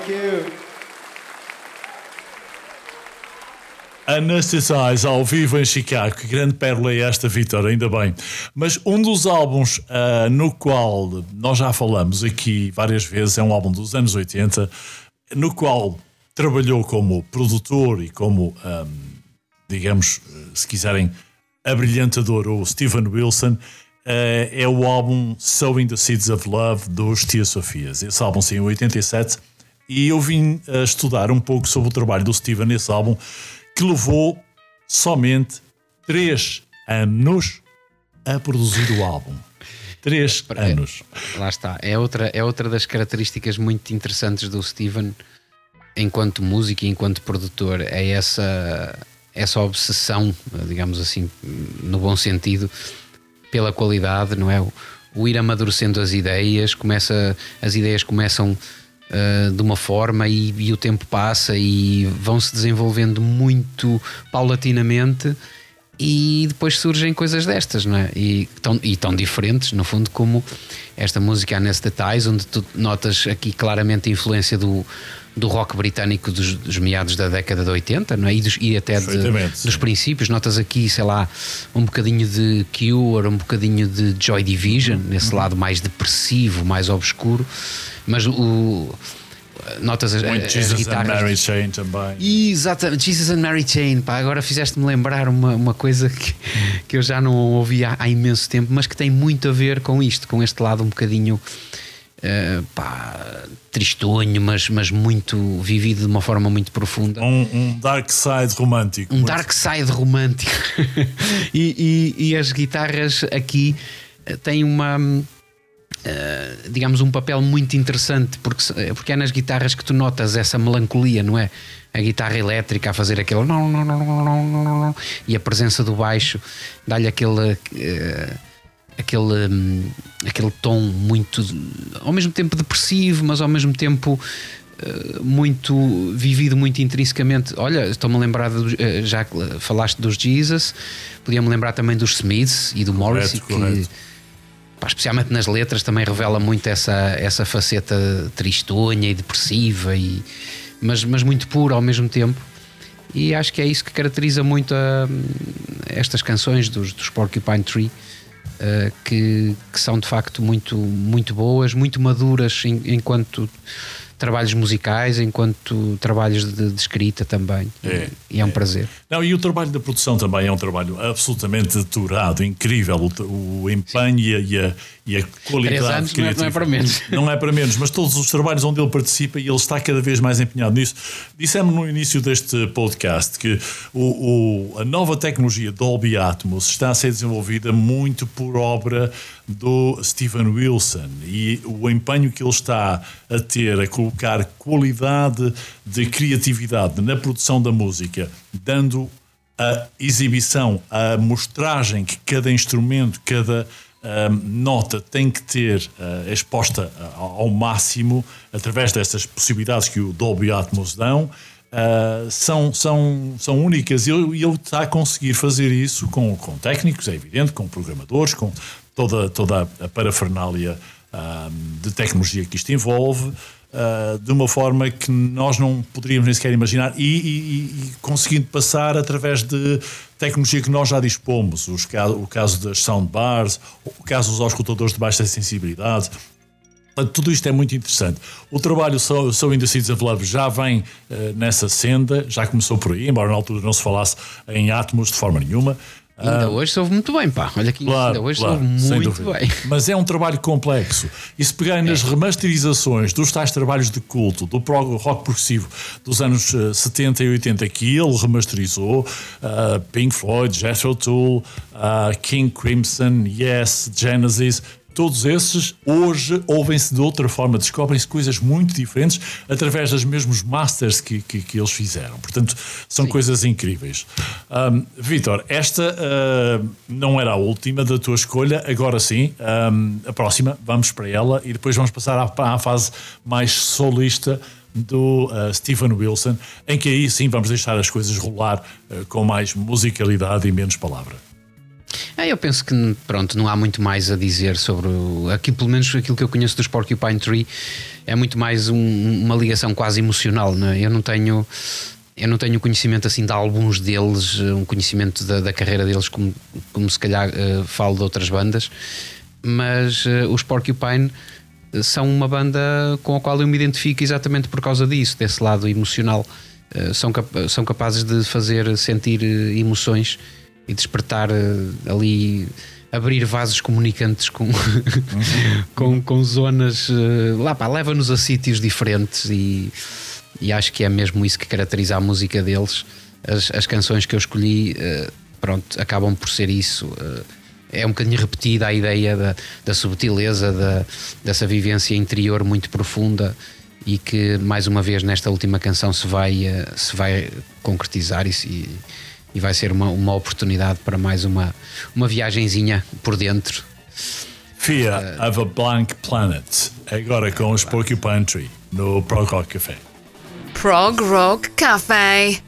Thank you. Anesthetize ao vivo em Chicago. Que grande pérola é esta, Vitor, ainda bem. Mas um dos álbuns ah, no qual nós já falamos aqui várias vezes é um álbum dos anos 80, no qual trabalhou como produtor e como, ahm, digamos, se quiserem, abrilhantador o Steven Wilson. ah, é o álbum Sowing the Seeds of Love dos Tia Sofias. Esse álbum saiu em 87 e eu vim a estudar um pouco sobre o trabalho do Steven nesse álbum que levou somente 3 anos a produzir o álbum. 3 anos. Lá está. É outra, é outra das características muito interessantes do Steven enquanto músico e enquanto produtor. É essa, essa obsessão, digamos assim, no bom sentido, pela qualidade, não é? O, o ir amadurecendo as ideias, começa, as ideias começam uh, de uma forma e, e o tempo passa e vão se desenvolvendo muito paulatinamente e depois surgem coisas destas, não é? E tão, e tão diferentes, no fundo, como esta música Anesthetize, onde tu notas aqui claramente a influência do, do rock britânico dos, dos meados da década de 80, não é? E, dos, e até de- dos princípios, notas aqui, sei lá, um bocadinho de Cure, um bocadinho de Joy Division, Uhum. nesse lado mais depressivo, mais obscuro, mas o. Notas as, Muito as Jesus and guitarras. Mary Chain também. Exatamente, Jesus and Mary Chain, pá, agora fizeste-me lembrar uma, uma coisa que, que eu já não ouvi há, há imenso tempo, mas que tem muito a ver com isto, com este lado um bocadinho eh, pá, tristonho, mas, mas muito vivido de uma forma muito profunda. Um, um dark side romântico. Um muito- dark side romântico. [LAUGHS] e, e- e as guitarras aqui eh, têm uma. eh, digamos, um papel muito interessante, porque, porque é nas guitarras que tu notas essa melancolia, não é? A guitarra elétrica a fazer aquele. não, não, não, não, não, não, não, E a presença do baixo dá-lhe aquele. eh, aquele, hum, aquele tom muito. ao mesmo tempo depressivo, mas ao mesmo tempo eh, muito vivido muito intrinsecamente. Olha, estou-me a lembrar, do- eh, já que falaste dos Jesus, podia-me lembrar também dos Smiths e do Morrissey, que correto. pá, especialmente nas letras, também revela muito essa, essa faceta tristonha e depressiva, e, mas, mas muito pura ao mesmo tempo. E acho que é isso que caracteriza muito a, estas canções dos, dos Porcupine Tree, uh, que, que, são de facto muito, muito boas, muito maduras em, enquanto trabalhos musicais, enquanto trabalhos de, de escrita também. É, e é um é. prazer. Não, e o trabalho da produção também é um trabalho absolutamente deturado, incrível. O, o empenho e a, e a, qualidade anos criativa. Não é, não é para menos. [LAUGHS] Não é para menos, mas todos os trabalhos onde ele participa e ele está cada vez mais empenhado nisso. Dissemos no início deste podcast que o, o, a nova tecnologia Dolby Atmos está a ser desenvolvida muito por obra do Steven Wilson e o empenho que ele está a ter a colocar qualidade de criatividade na produção da música, dando a exibição, a mostragem que cada instrumento, cada nota tem que ter uh, exposta ao máximo através dessas possibilidades que o Dolby Atmos dão. Uh, são, são, são únicas e ele, ele está a conseguir fazer isso com, com técnicos, é evidente, com programadores, com toda, toda a parafernália de tecnologia que isto envolve. Uh, de uma forma que nós não poderíamos nem sequer imaginar e, e, e, conseguindo passar através de tecnologia que nós já dispomos, os, o caso das soundbars, o caso dos auscultadores de baixa sensibilidade. Tudo isto é muito interessante. O trabalho So, so in of Love já vem uh, nessa senda, já começou por aí, embora na altura não se falasse em átomos de forma nenhuma. Ainda ah, hoje soube muito bem, pá. Olha aqui, claro, ainda hoje claro, soube muito bem. [LAUGHS] Mas é um trabalho complexo. E se pegarem é. nas remasterizações dos tais trabalhos de culto, do prog rock progressivo dos anos 70 eh, e 80, que ele remasterizou, uh, Pink Floyd, Jethro Tull, uh, King Crimson, Yes, Genesis, Todos esses hoje ouvem-se de outra forma, descobrem-se coisas muito diferentes através dos mesmos masters que, que, que eles fizeram. Portanto, são sim. coisas incríveis. Um, Vitor, esta uh, não era a última da tua escolha, agora sim, um, a próxima, vamos para ela e depois vamos passar à, à fase mais solista do uh, Stephen Wilson, em que aí sim vamos deixar as coisas rolar uh, com mais musicalidade e menos palavra. É, eu penso que pronto, não há muito mais a dizer sobre aqui, pelo menos aquilo que eu conheço dos Porcupine Tree é muito mais um, uma ligação quase emocional. Não é? Eu não tenho eu não tenho conhecimento assim de alguns deles, um conhecimento da, da carreira deles, como, como se calhar uh, falo de outras bandas, mas uh, os Porcupine são uma banda com a qual eu me identifico exatamente por causa disso, desse lado emocional. Uh, são, cap são capazes de fazer sentir emoções e despertar eh, ali abrir vasos comunicantes com, [LAUGHS] com, com zonas eh, lá pá, leva-nos a sítios diferentes e, e acho que é mesmo isso que caracteriza a música deles. As, as canções que eu escolhi, eh, pronto, acabam por ser isso. É um bocadinho repetida a ideia da, da subtileza, da, dessa vivência interior muito profunda e que mais uma vez nesta última canção se vai, se vai concretizar e, e vai ser uma, uma oportunidade para mais uma, uma viagenzinha por dentro. Fear uh, of a Blank Planet, agora com os Porcupine Tree, no Prog Rock Café. Prog Rock Café.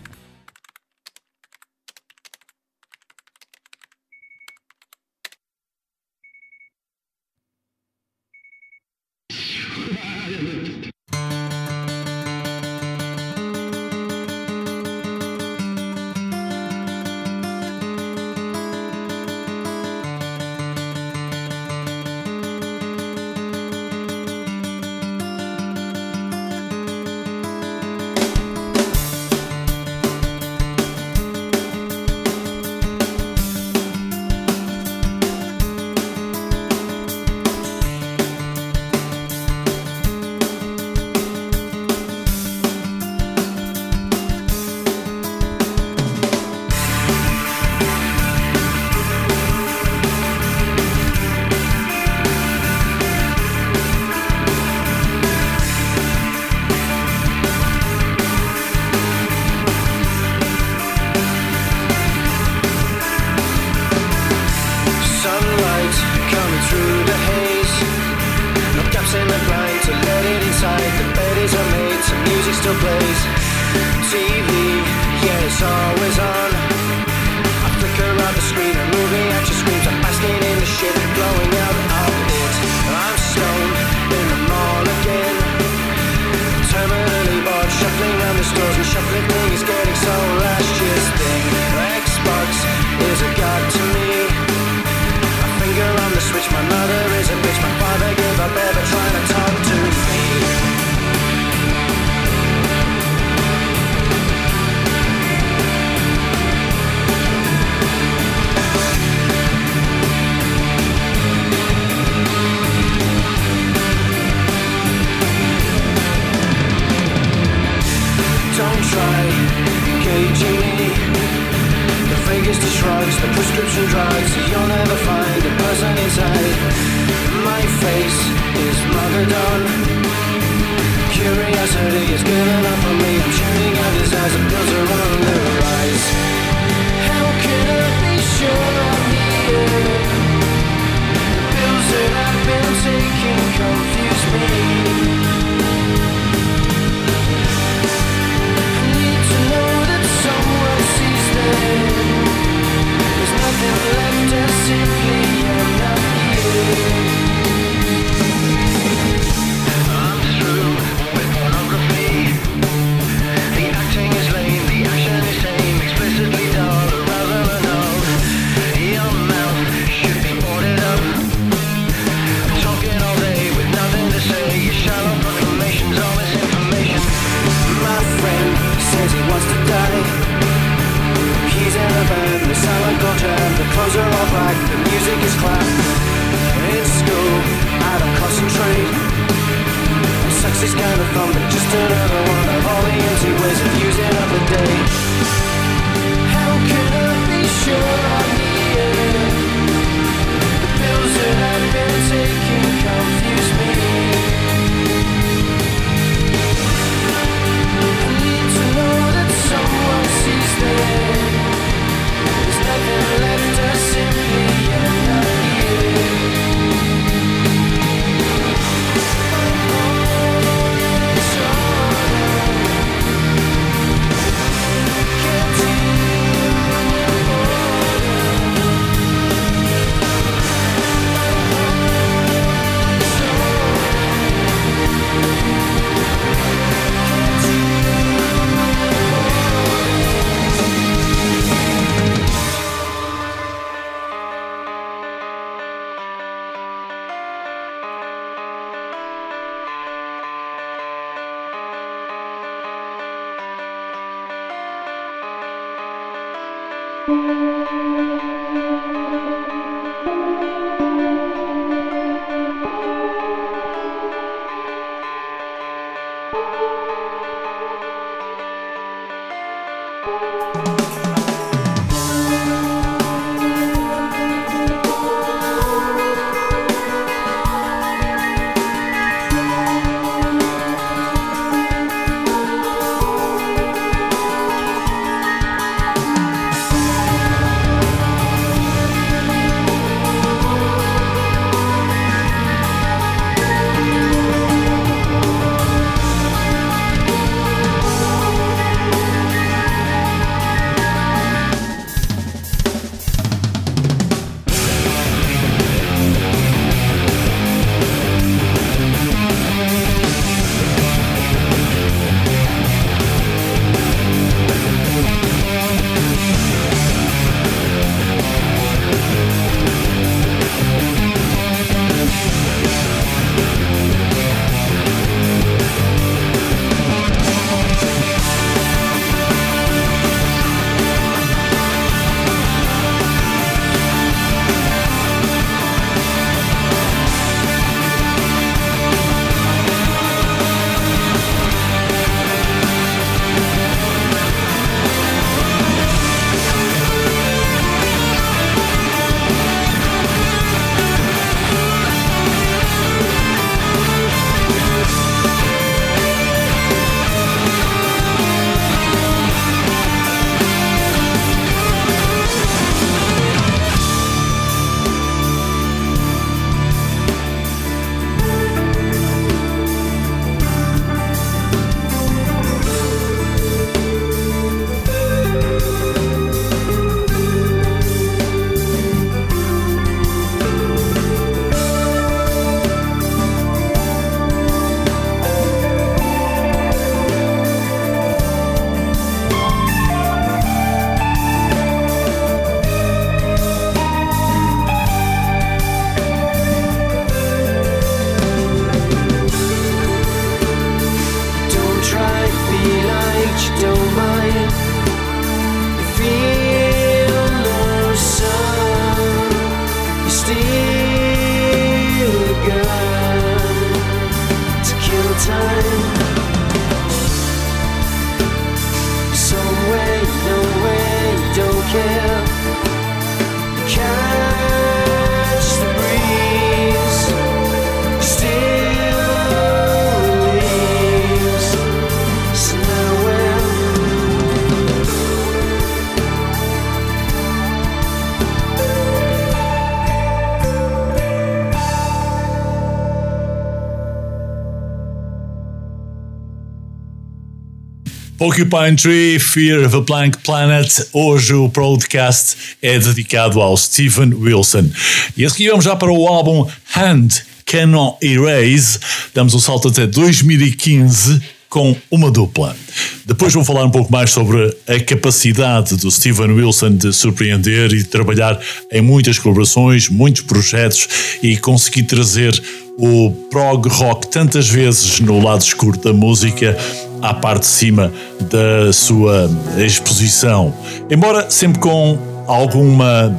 Porcupine Tree, Fear of a Blank Planet. Hoje o podcast é dedicado ao Steven Wilson. E a seguir vamos já para o álbum Hand Cannot Erase. Damos um salto até 2015 com uma dupla. Depois vou falar um pouco mais sobre a capacidade do Steven Wilson de surpreender e de trabalhar em muitas colaborações, muitos projetos e conseguir trazer o prog rock tantas vezes no lado escuro da música à parte de cima da sua exposição. Embora sempre com alguma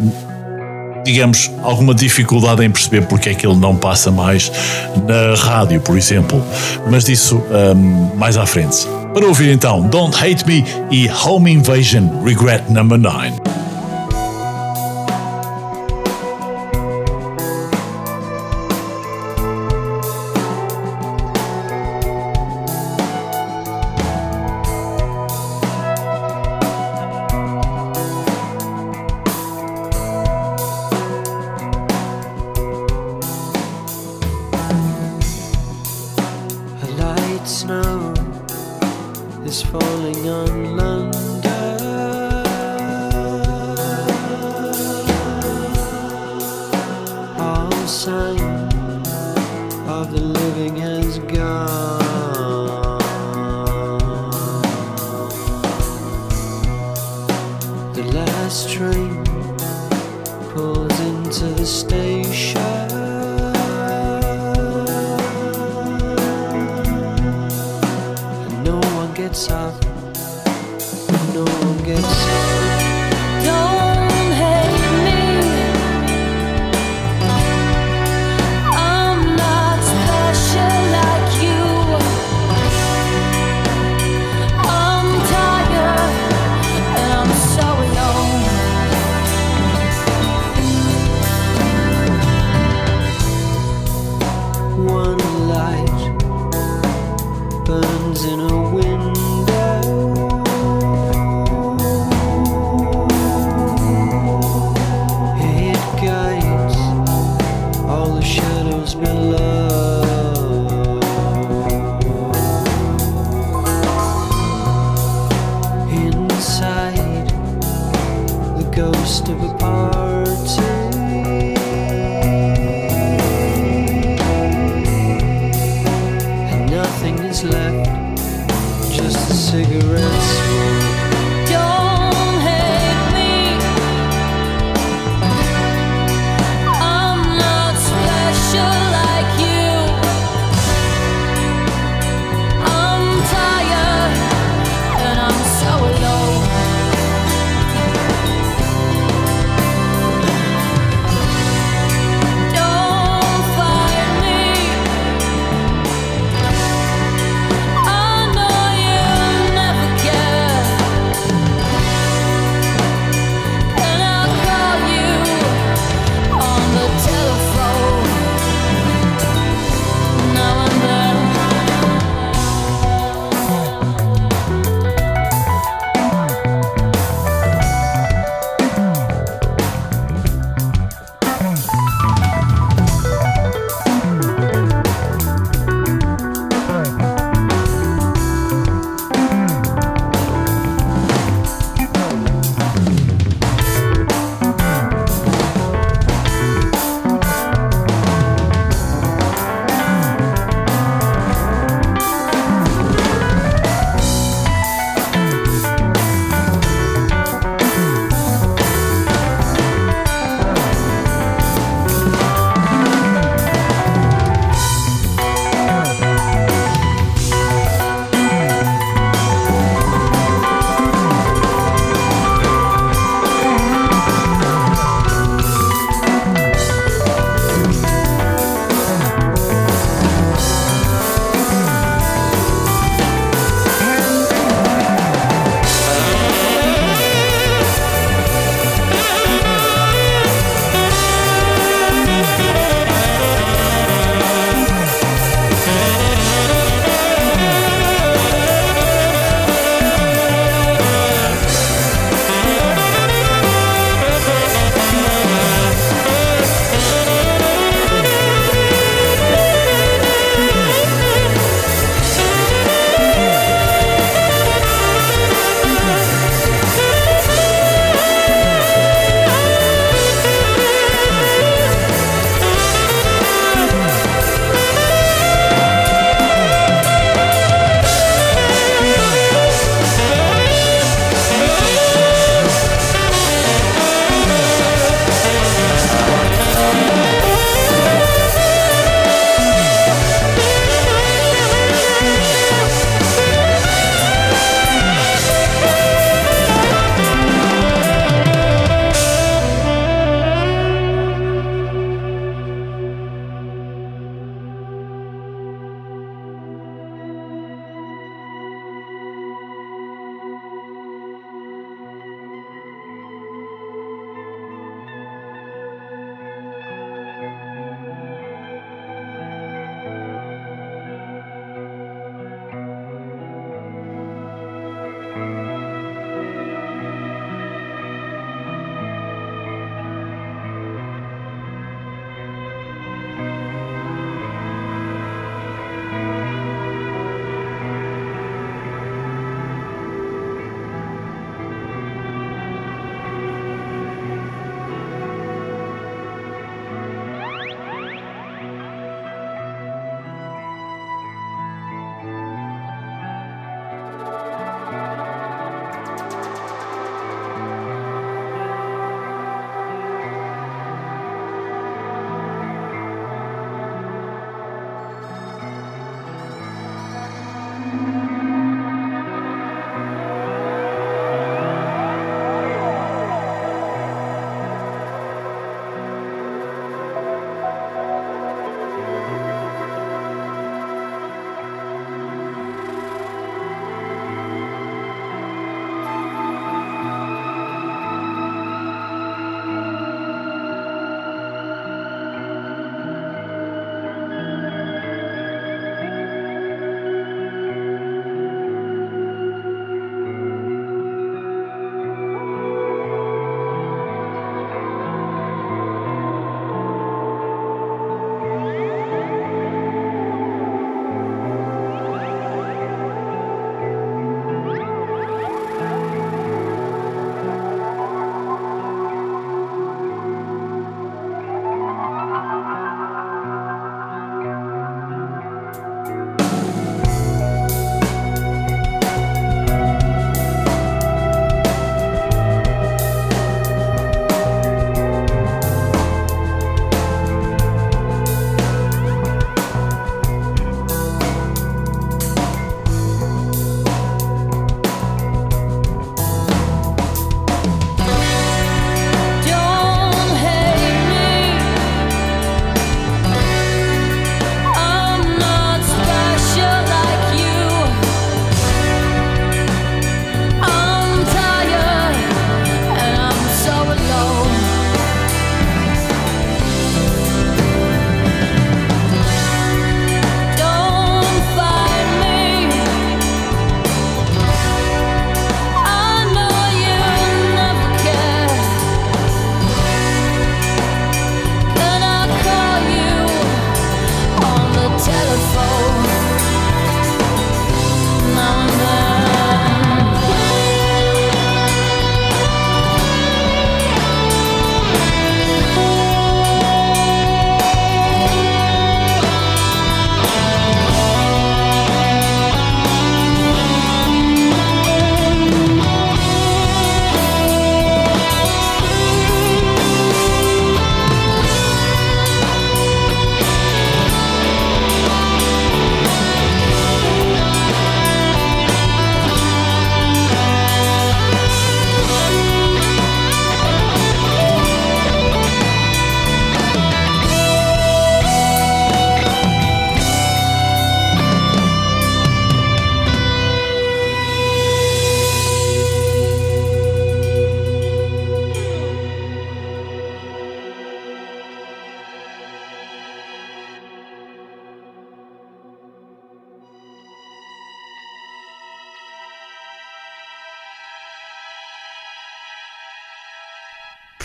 digamos, alguma dificuldade em perceber porque é que ele não passa mais na rádio, por exemplo. Mas disso um, mais à frente. Para ouvir então, Don't Hate Me e Home Invasion Regret Number 9. Last train pulls into the station.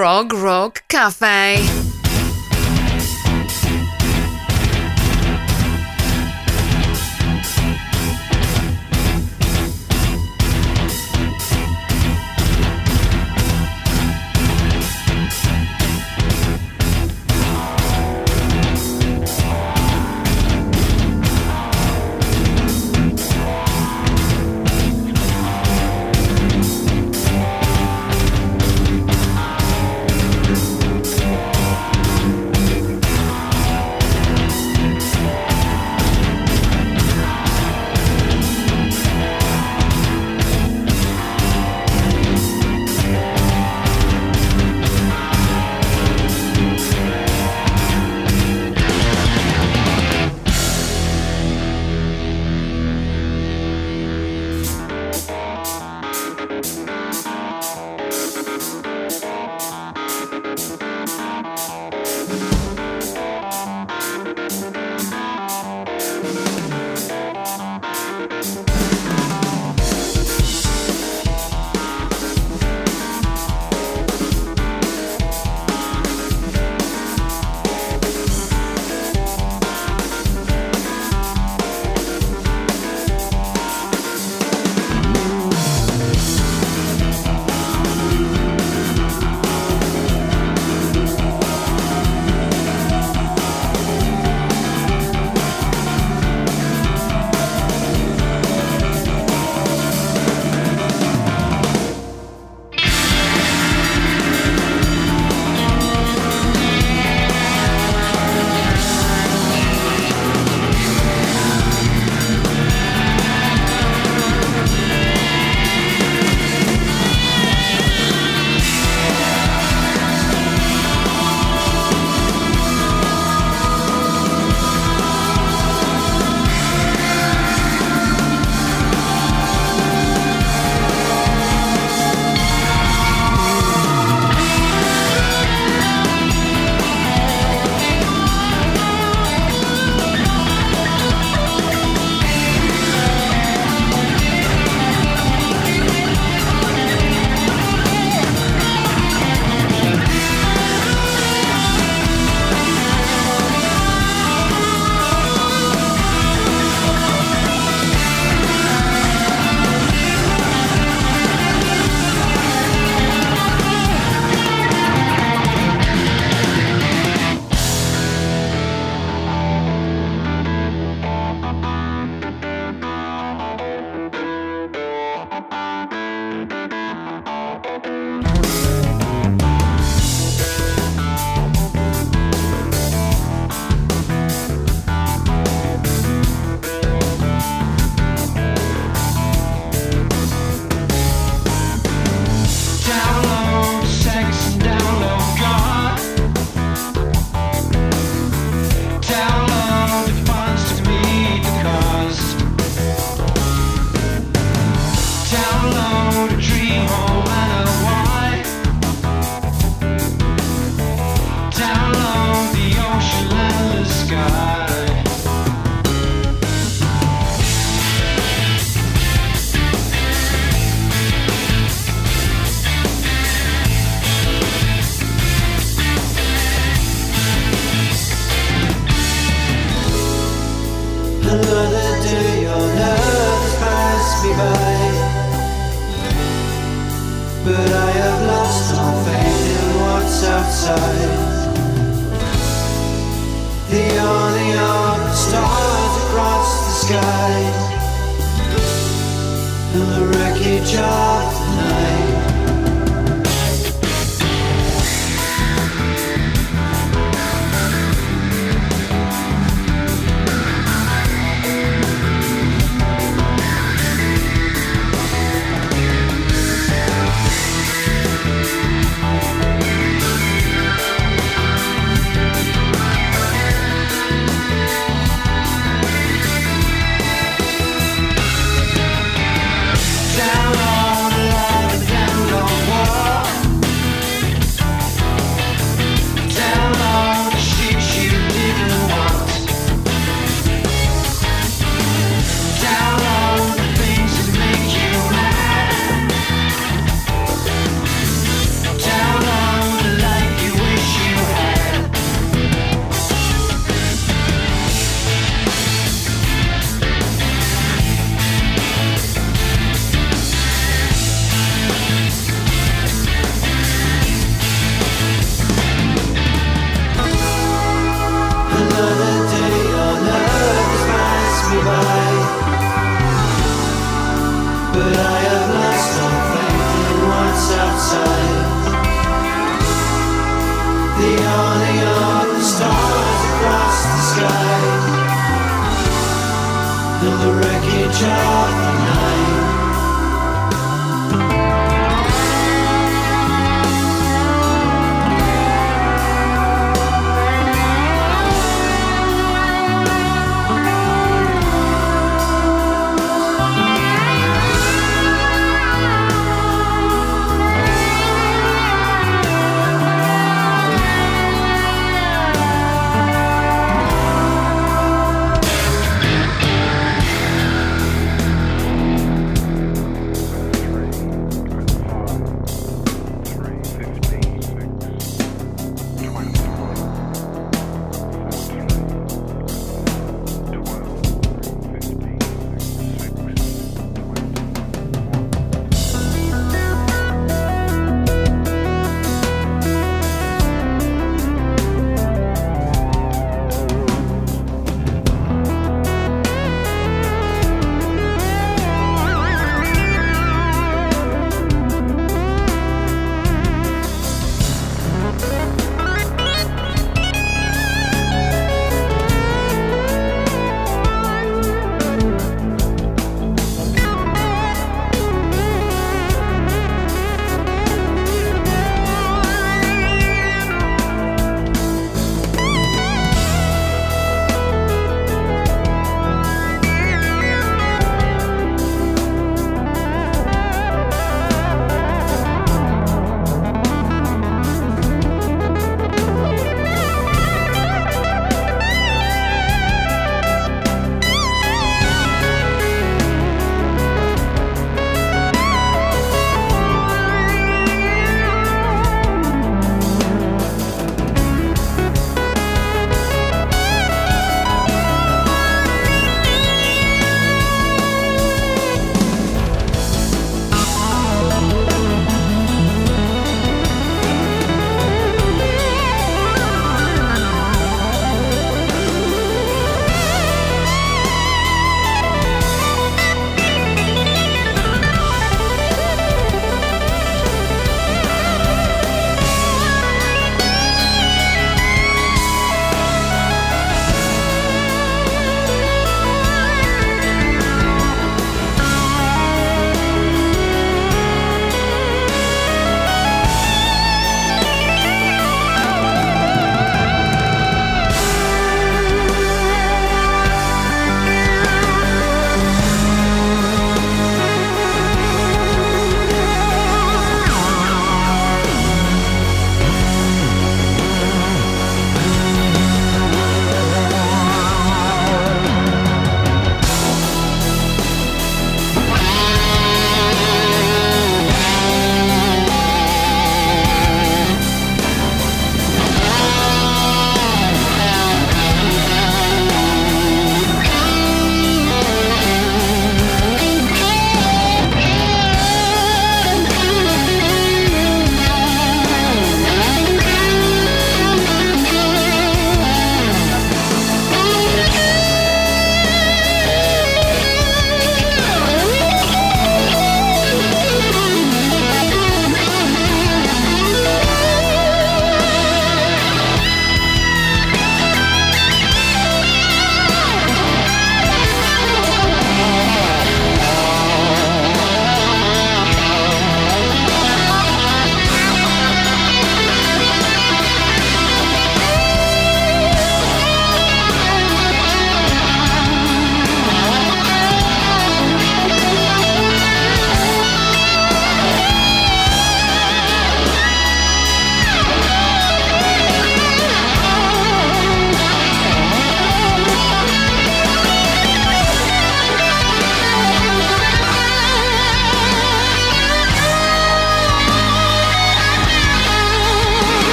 Prog Rock Café.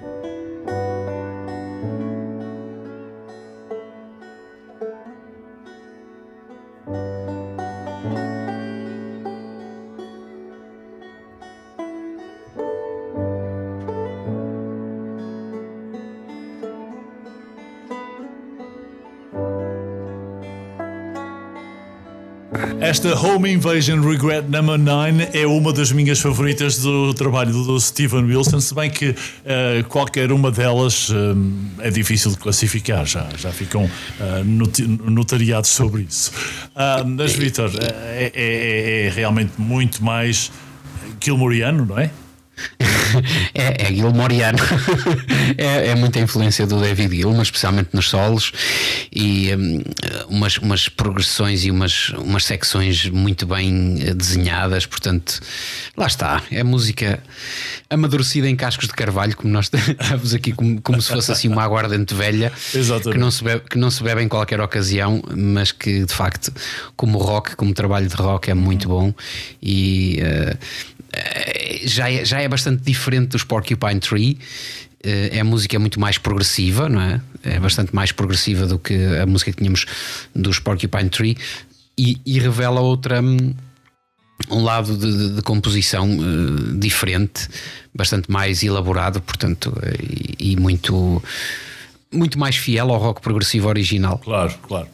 thank you Esta Home Invasion Regret Number 9 é uma das minhas favoritas do trabalho do Steven Wilson, se bem que eh, qualquer uma delas eh, é difícil de classificar, já, já ficam noti- notariados sobre isso. Ah, mas, Vitor, é, é- é realmente muito mais Gilmoriano, não é? É, é Gilmoriano. [LAUGHS] é, é muita influência do David Gilmour, especialmente nos solos, e hum, umas, umas progressões e umas, umas secções muito bem eh, desenhadas. Portanto, lá está. É música amadurecida em cascos de carvalho, como nós estamos aqui, como, como se fosse assim uma aguardente velha, Exatamente. que não, se bebe, que não se bebe em qualquer ocasião, mas que de facto, como rock, como trabalho de rock, é muito bom. E. eh, já é, já é bastante diferente dos Porcupine Tree. Eh, É música muito mais progressiva, não é? É bastante mais progressiva do que a música que tínhamos dos Porcupine Tree e, e revela outra. hum, Um lado de, de- composição eh, diferente, bastante mais elaborado, portanto, eh, e, e muito, muito mais fiel ao rock progressivo original. Claro, claro.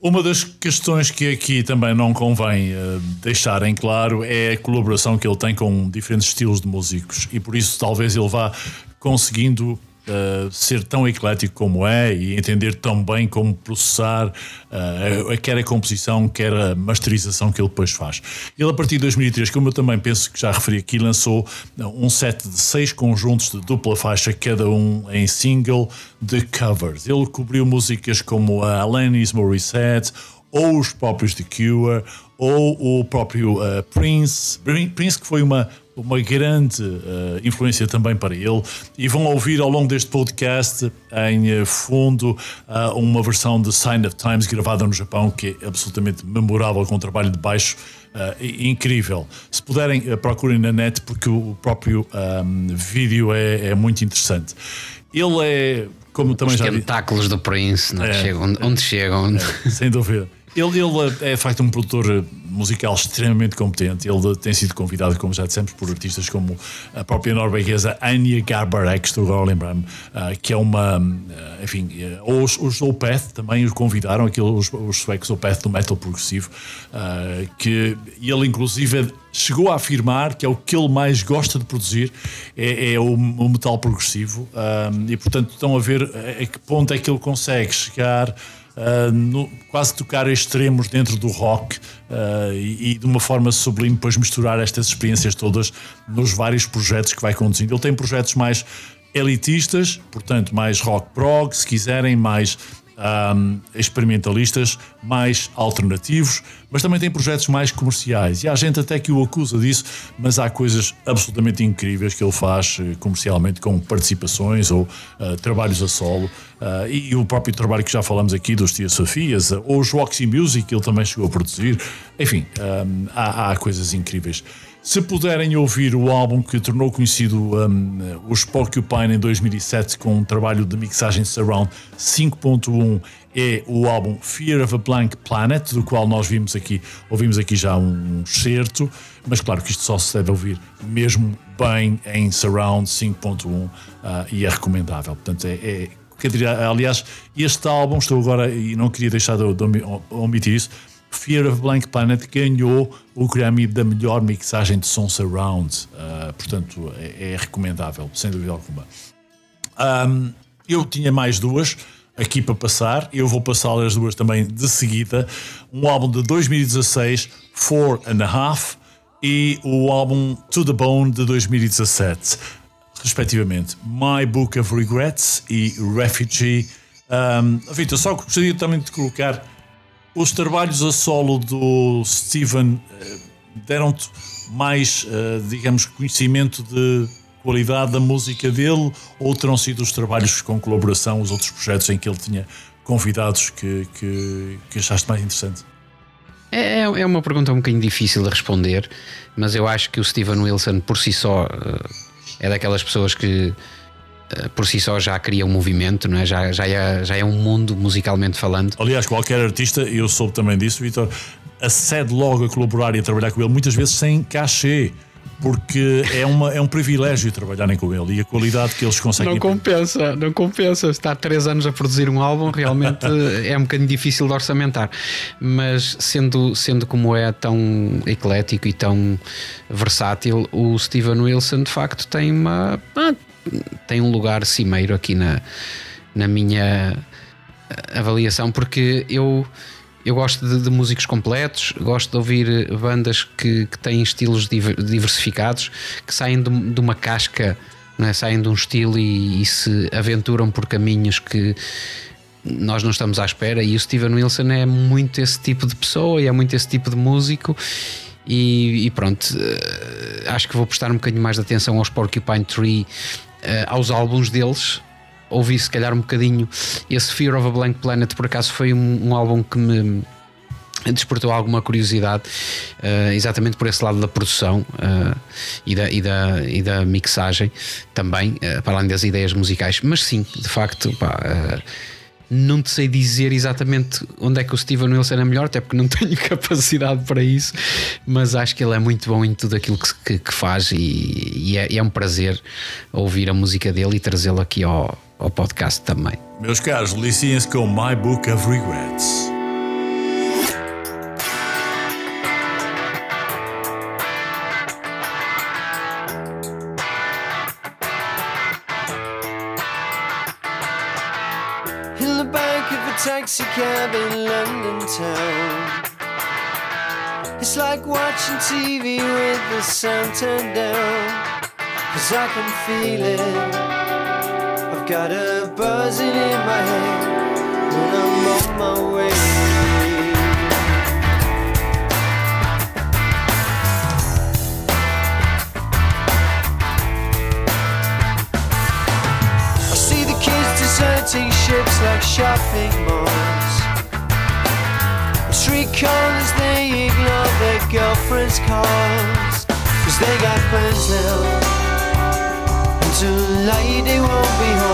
Uma das questões que aqui também não convém eh, deixar em claro é a colaboração que ele tem com diferentes estilos de músicos. E por isso talvez ele vá conseguindo eh, ser tão eclético como é e entender tão bem como processar eh, quer a composição, quer a masterização que ele depois faz. Ele, a partir de 2003, como eu também penso que já referi aqui, lançou um set de seis conjuntos de dupla faixa, cada um em single de covers. Ele cobriu músicas como a Alanis Morissette, ou os próprios The Cure, ou o próprio eh, Prince. Prince, que foi uma, uma grande eh, influência também para ele. E vão ouvir ao longo deste podcast, em eh, fundo, ah, uma versão de Sign of Times gravada no Japão, que é absolutamente memorável, com um trabalho de baixo i- incrível. Se puderem, procurem na net, porque o próprio ahm, vídeo é, é muito interessante. Ele é, como também Os já tentáculos do Prince, é? É. chegam, onde, onde chegam. Sem dúvida. Ele, ele é de facto um produtor musical extremamente competente. Ele tem sido convidado, como já dissemos, por artistas como a própria norueguesa Anya Garbarek, estou agora a lembrar-me, ah, que é uma. ah, enfim, eh, os, os Opeth também o convidaram, aquilo, os, os suecos Opeth do metal progressivo, ah, que ele inclusive chegou a afirmar que é o que ele mais gosta de produzir é, é o, o metal progressivo e portanto estão a ver a, a que ponto é que ele consegue chegar Uh, no- quase tocar extremos dentro do rock uh, e, e de uma forma sublime depois misturar estas experiências todas nos vários projetos que vai conduzindo. Ele tem projetos mais elitistas, portanto mais rock prog, se quiserem, mais um, experimentalistas, mais alternativos, mas também tem projetos mais comerciais. E há gente até que o acusa disso, mas há coisas absolutamente incríveis que ele faz eh, comercialmente com participações ou eh, trabalhos a solo. Eh, e, e o próprio trabalho que já falamos aqui dos Tia Sofias, eh, ou os Roxy Music, que ele também chegou a produzir. Enfim, um, há, há coisas incríveis. Se puderem ouvir o álbum que tornou conhecido um, os Porcupine em 2007 com um trabalho de mixagem surround 5.1 é o álbum Fear of a Blank Planet, do qual nós vimos aqui, ouvimos aqui já um certo, mas claro que isto só se deve ouvir mesmo bem em surround 5.1 ah, e é recomendável. Portanto, é, é aliás, este álbum, estou agora e não queria deixar de, de omitir isso, Fear of Blank Planet ganhou o Grammy da melhor mixagem de som surround. Uh, portanto, é, é recomendável, sem dúvida alguma. Um, eu tinha mais duas aqui para passar. Eu vou passar as duas também de seguida. Um álbum de 2016, Four and a Half, e o álbum To the Bone de 2017, respectivamente. My Book of Regrets e Refugee. Um, Vitor, só gostaria também de colocar os trabalhos a solo do Steven eh, deram-te mais, eh, digamos, conhecimento de qualidade da música dele ou terão sido os trabalhos com colaboração, os outros projetos em que ele tinha convidados que, que, que achaste mais interessante? É, é uma pergunta um bocadinho difícil de responder, mas eu acho que o Steven Wilson por si só eh, é daquelas pessoas que por si só já cria um movimento, não é? Já, já, é, já é um mundo musicalmente falando. Aliás, qualquer artista, e eu soube também disso, Vitor, acede logo a colaborar e a trabalhar com ele, muitas vezes sem cachê. porque é, uma, é um privilégio trabalharem com ele e a qualidade que eles conseguem. Não compensa, não compensa. Estar três anos a produzir um álbum realmente [LAUGHS] é um bocadinho difícil de orçamentar. Mas sendo, sendo como é tão eclético e tão versátil, o Steven Wilson de facto tem uma. ah, tem um lugar cimeiro aqui na, na minha avaliação, porque eu. Eu gosto de, de músicos completos, gosto de ouvir bandas que, que têm estilos diver- diversificados, que saem de, de uma casca, não é? saem de um estilo e, e se aventuram por caminhos que nós não estamos à espera. E o Steven Wilson é muito esse tipo de pessoa e é muito esse tipo de músico. E, e pronto, eh, acho que vou prestar um bocadinho mais de atenção aos Porcupine Tree, eh, aos álbuns deles, ouvi se calhar um bocadinho esse Fear of a Blank Planet por acaso foi um, um álbum que me despertou alguma curiosidade eh, exatamente por esse lado da produção eh, e, da, e, da, e da mixagem também, eh, para além das ideias musicais. Mas sim, de facto pá, eh, não te sei dizer exatamente onde é que o Steven Wilson é melhor, até porque não [LAUGHS] tenho capacidade para isso, mas acho que ele é muito bom em tudo aquilo que, que- que faz e, e é, é um prazer ouvir a música dele e trazê-lo aqui ao, ao podcast também. Meus caros, liciem-se com My Book of Regrets. Taxi cab in London town. It's like watching TV with the sound turned down. Cause I can feel it. I've got a buzzing in my head when I'm on my way. Deserting ships like shopping malls. Street corners, they ignore their girlfriends' calls. Cause they got plans now. And tonight they won't be home.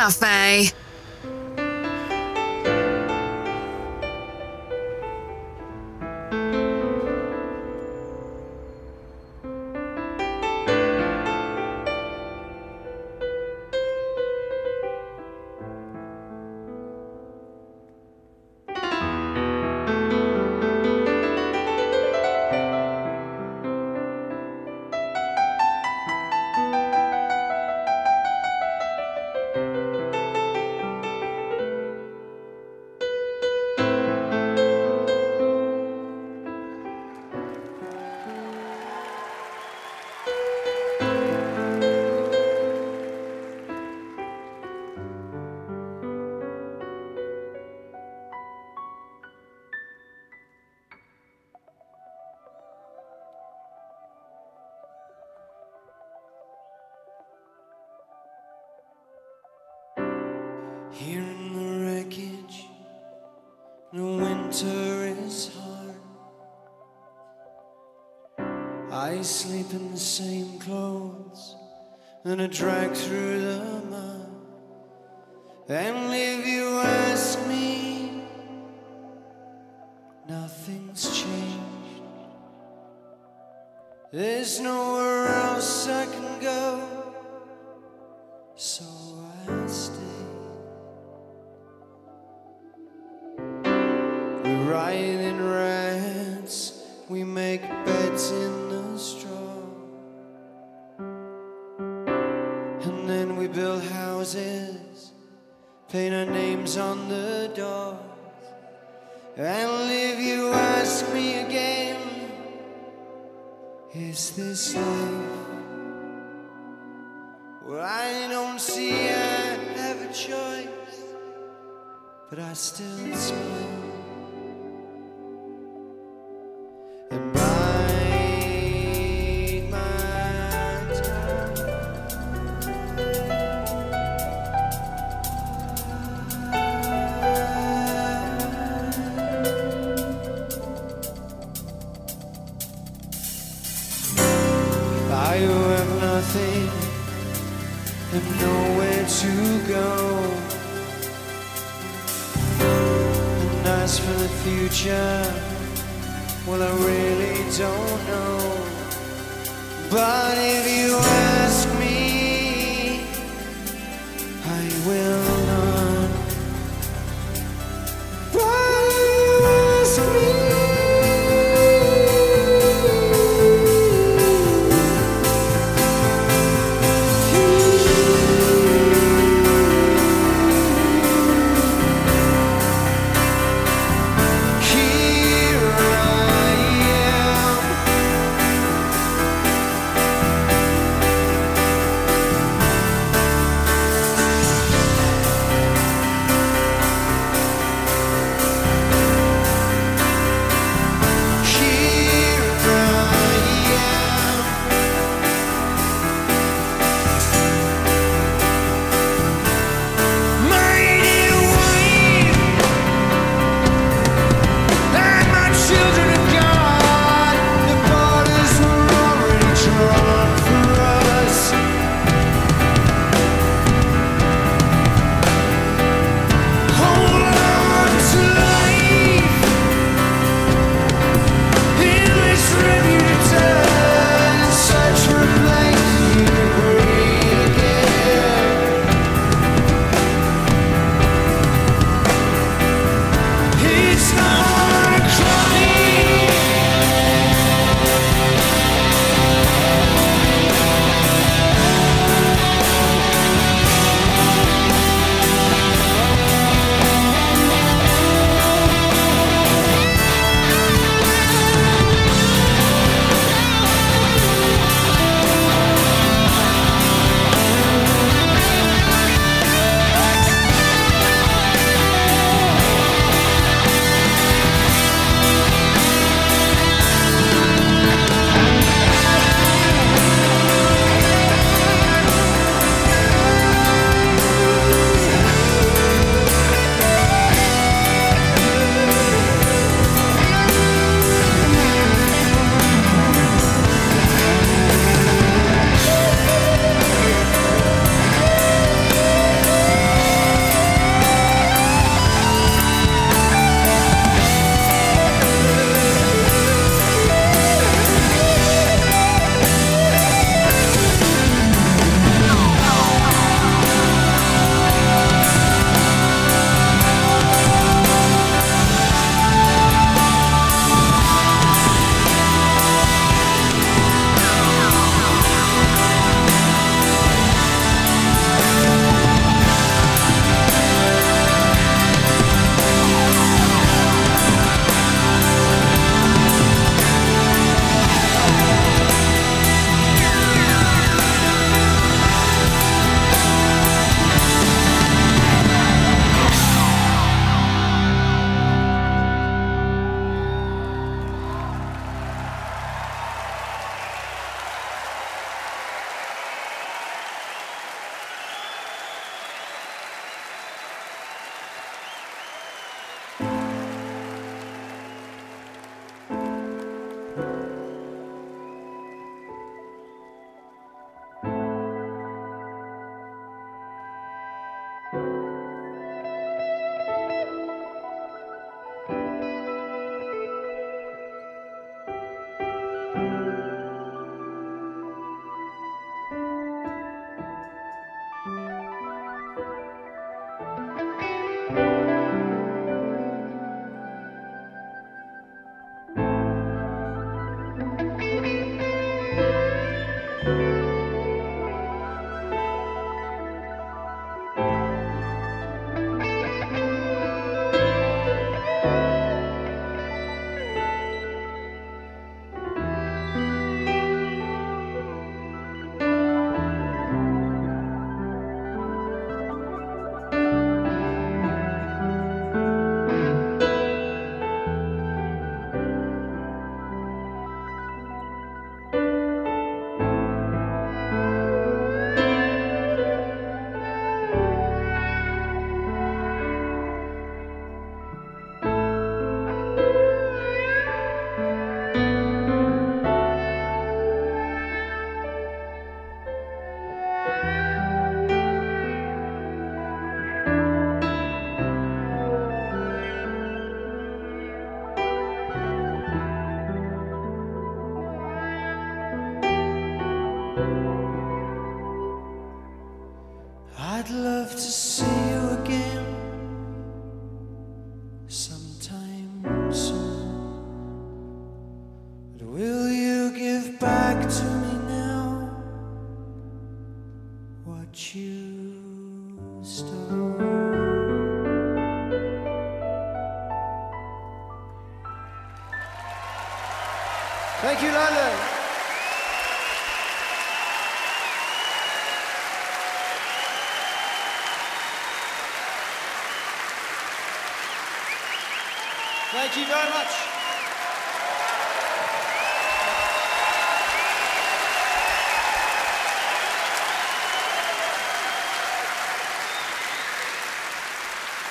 Cafe. same clothes and I drag through the mud and live.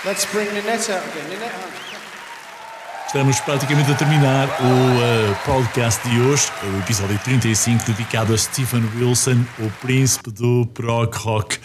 Let's bring Ninette out again. Ninette? Estamos praticamente a terminar o eh, podcast de hoje, o episódio 35, dedicado a Stephen Wilson, o príncipe do prog rock.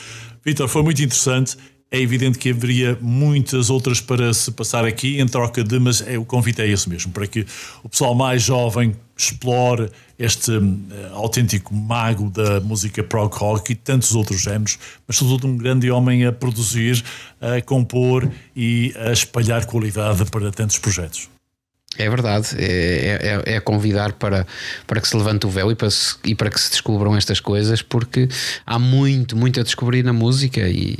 Vitor, foi muito interessante. É evidente que haveria muitas outras para se passar aqui em troca de, mas é, o convite é esse mesmo, para que o pessoal mais jovem explore este eh, autêntico mago da música prog rock e tantos outros géneros, mas sobretudo um grande homem a produzir, a compor e a espalhar qualidade para tantos projetos. É verdade, é, é, é convidar para, para que se levante o véu e para, se- e para que se descubram estas coisas, porque há muito, muito a descobrir na música e,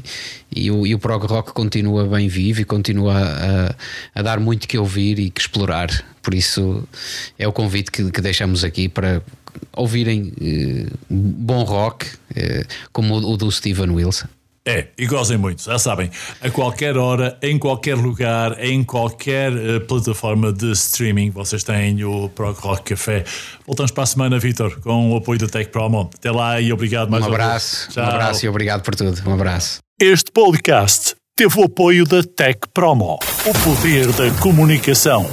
e, o, e o prog rock continua bem vivo e continua a, a dar muito que ouvir e que explorar. Por isso é o convite que, que deixamos aqui para ouvirem eh, bom rock, eh, como o, o do Steven Wilson. É, e gozem muito, já sabem, a qualquer hora, em qualquer lugar, em qualquer eh, plataforma de streaming, vocês têm o Prog Rock Café. Voltamos para a semana, Vitor, com o apoio da Tech Promo. Até lá e obrigado mais Um uma vez. abraço, um abraço e obrigado por tudo. Um abraço. Este podcast teve o apoio da Tech Promo, o poder da comunicação.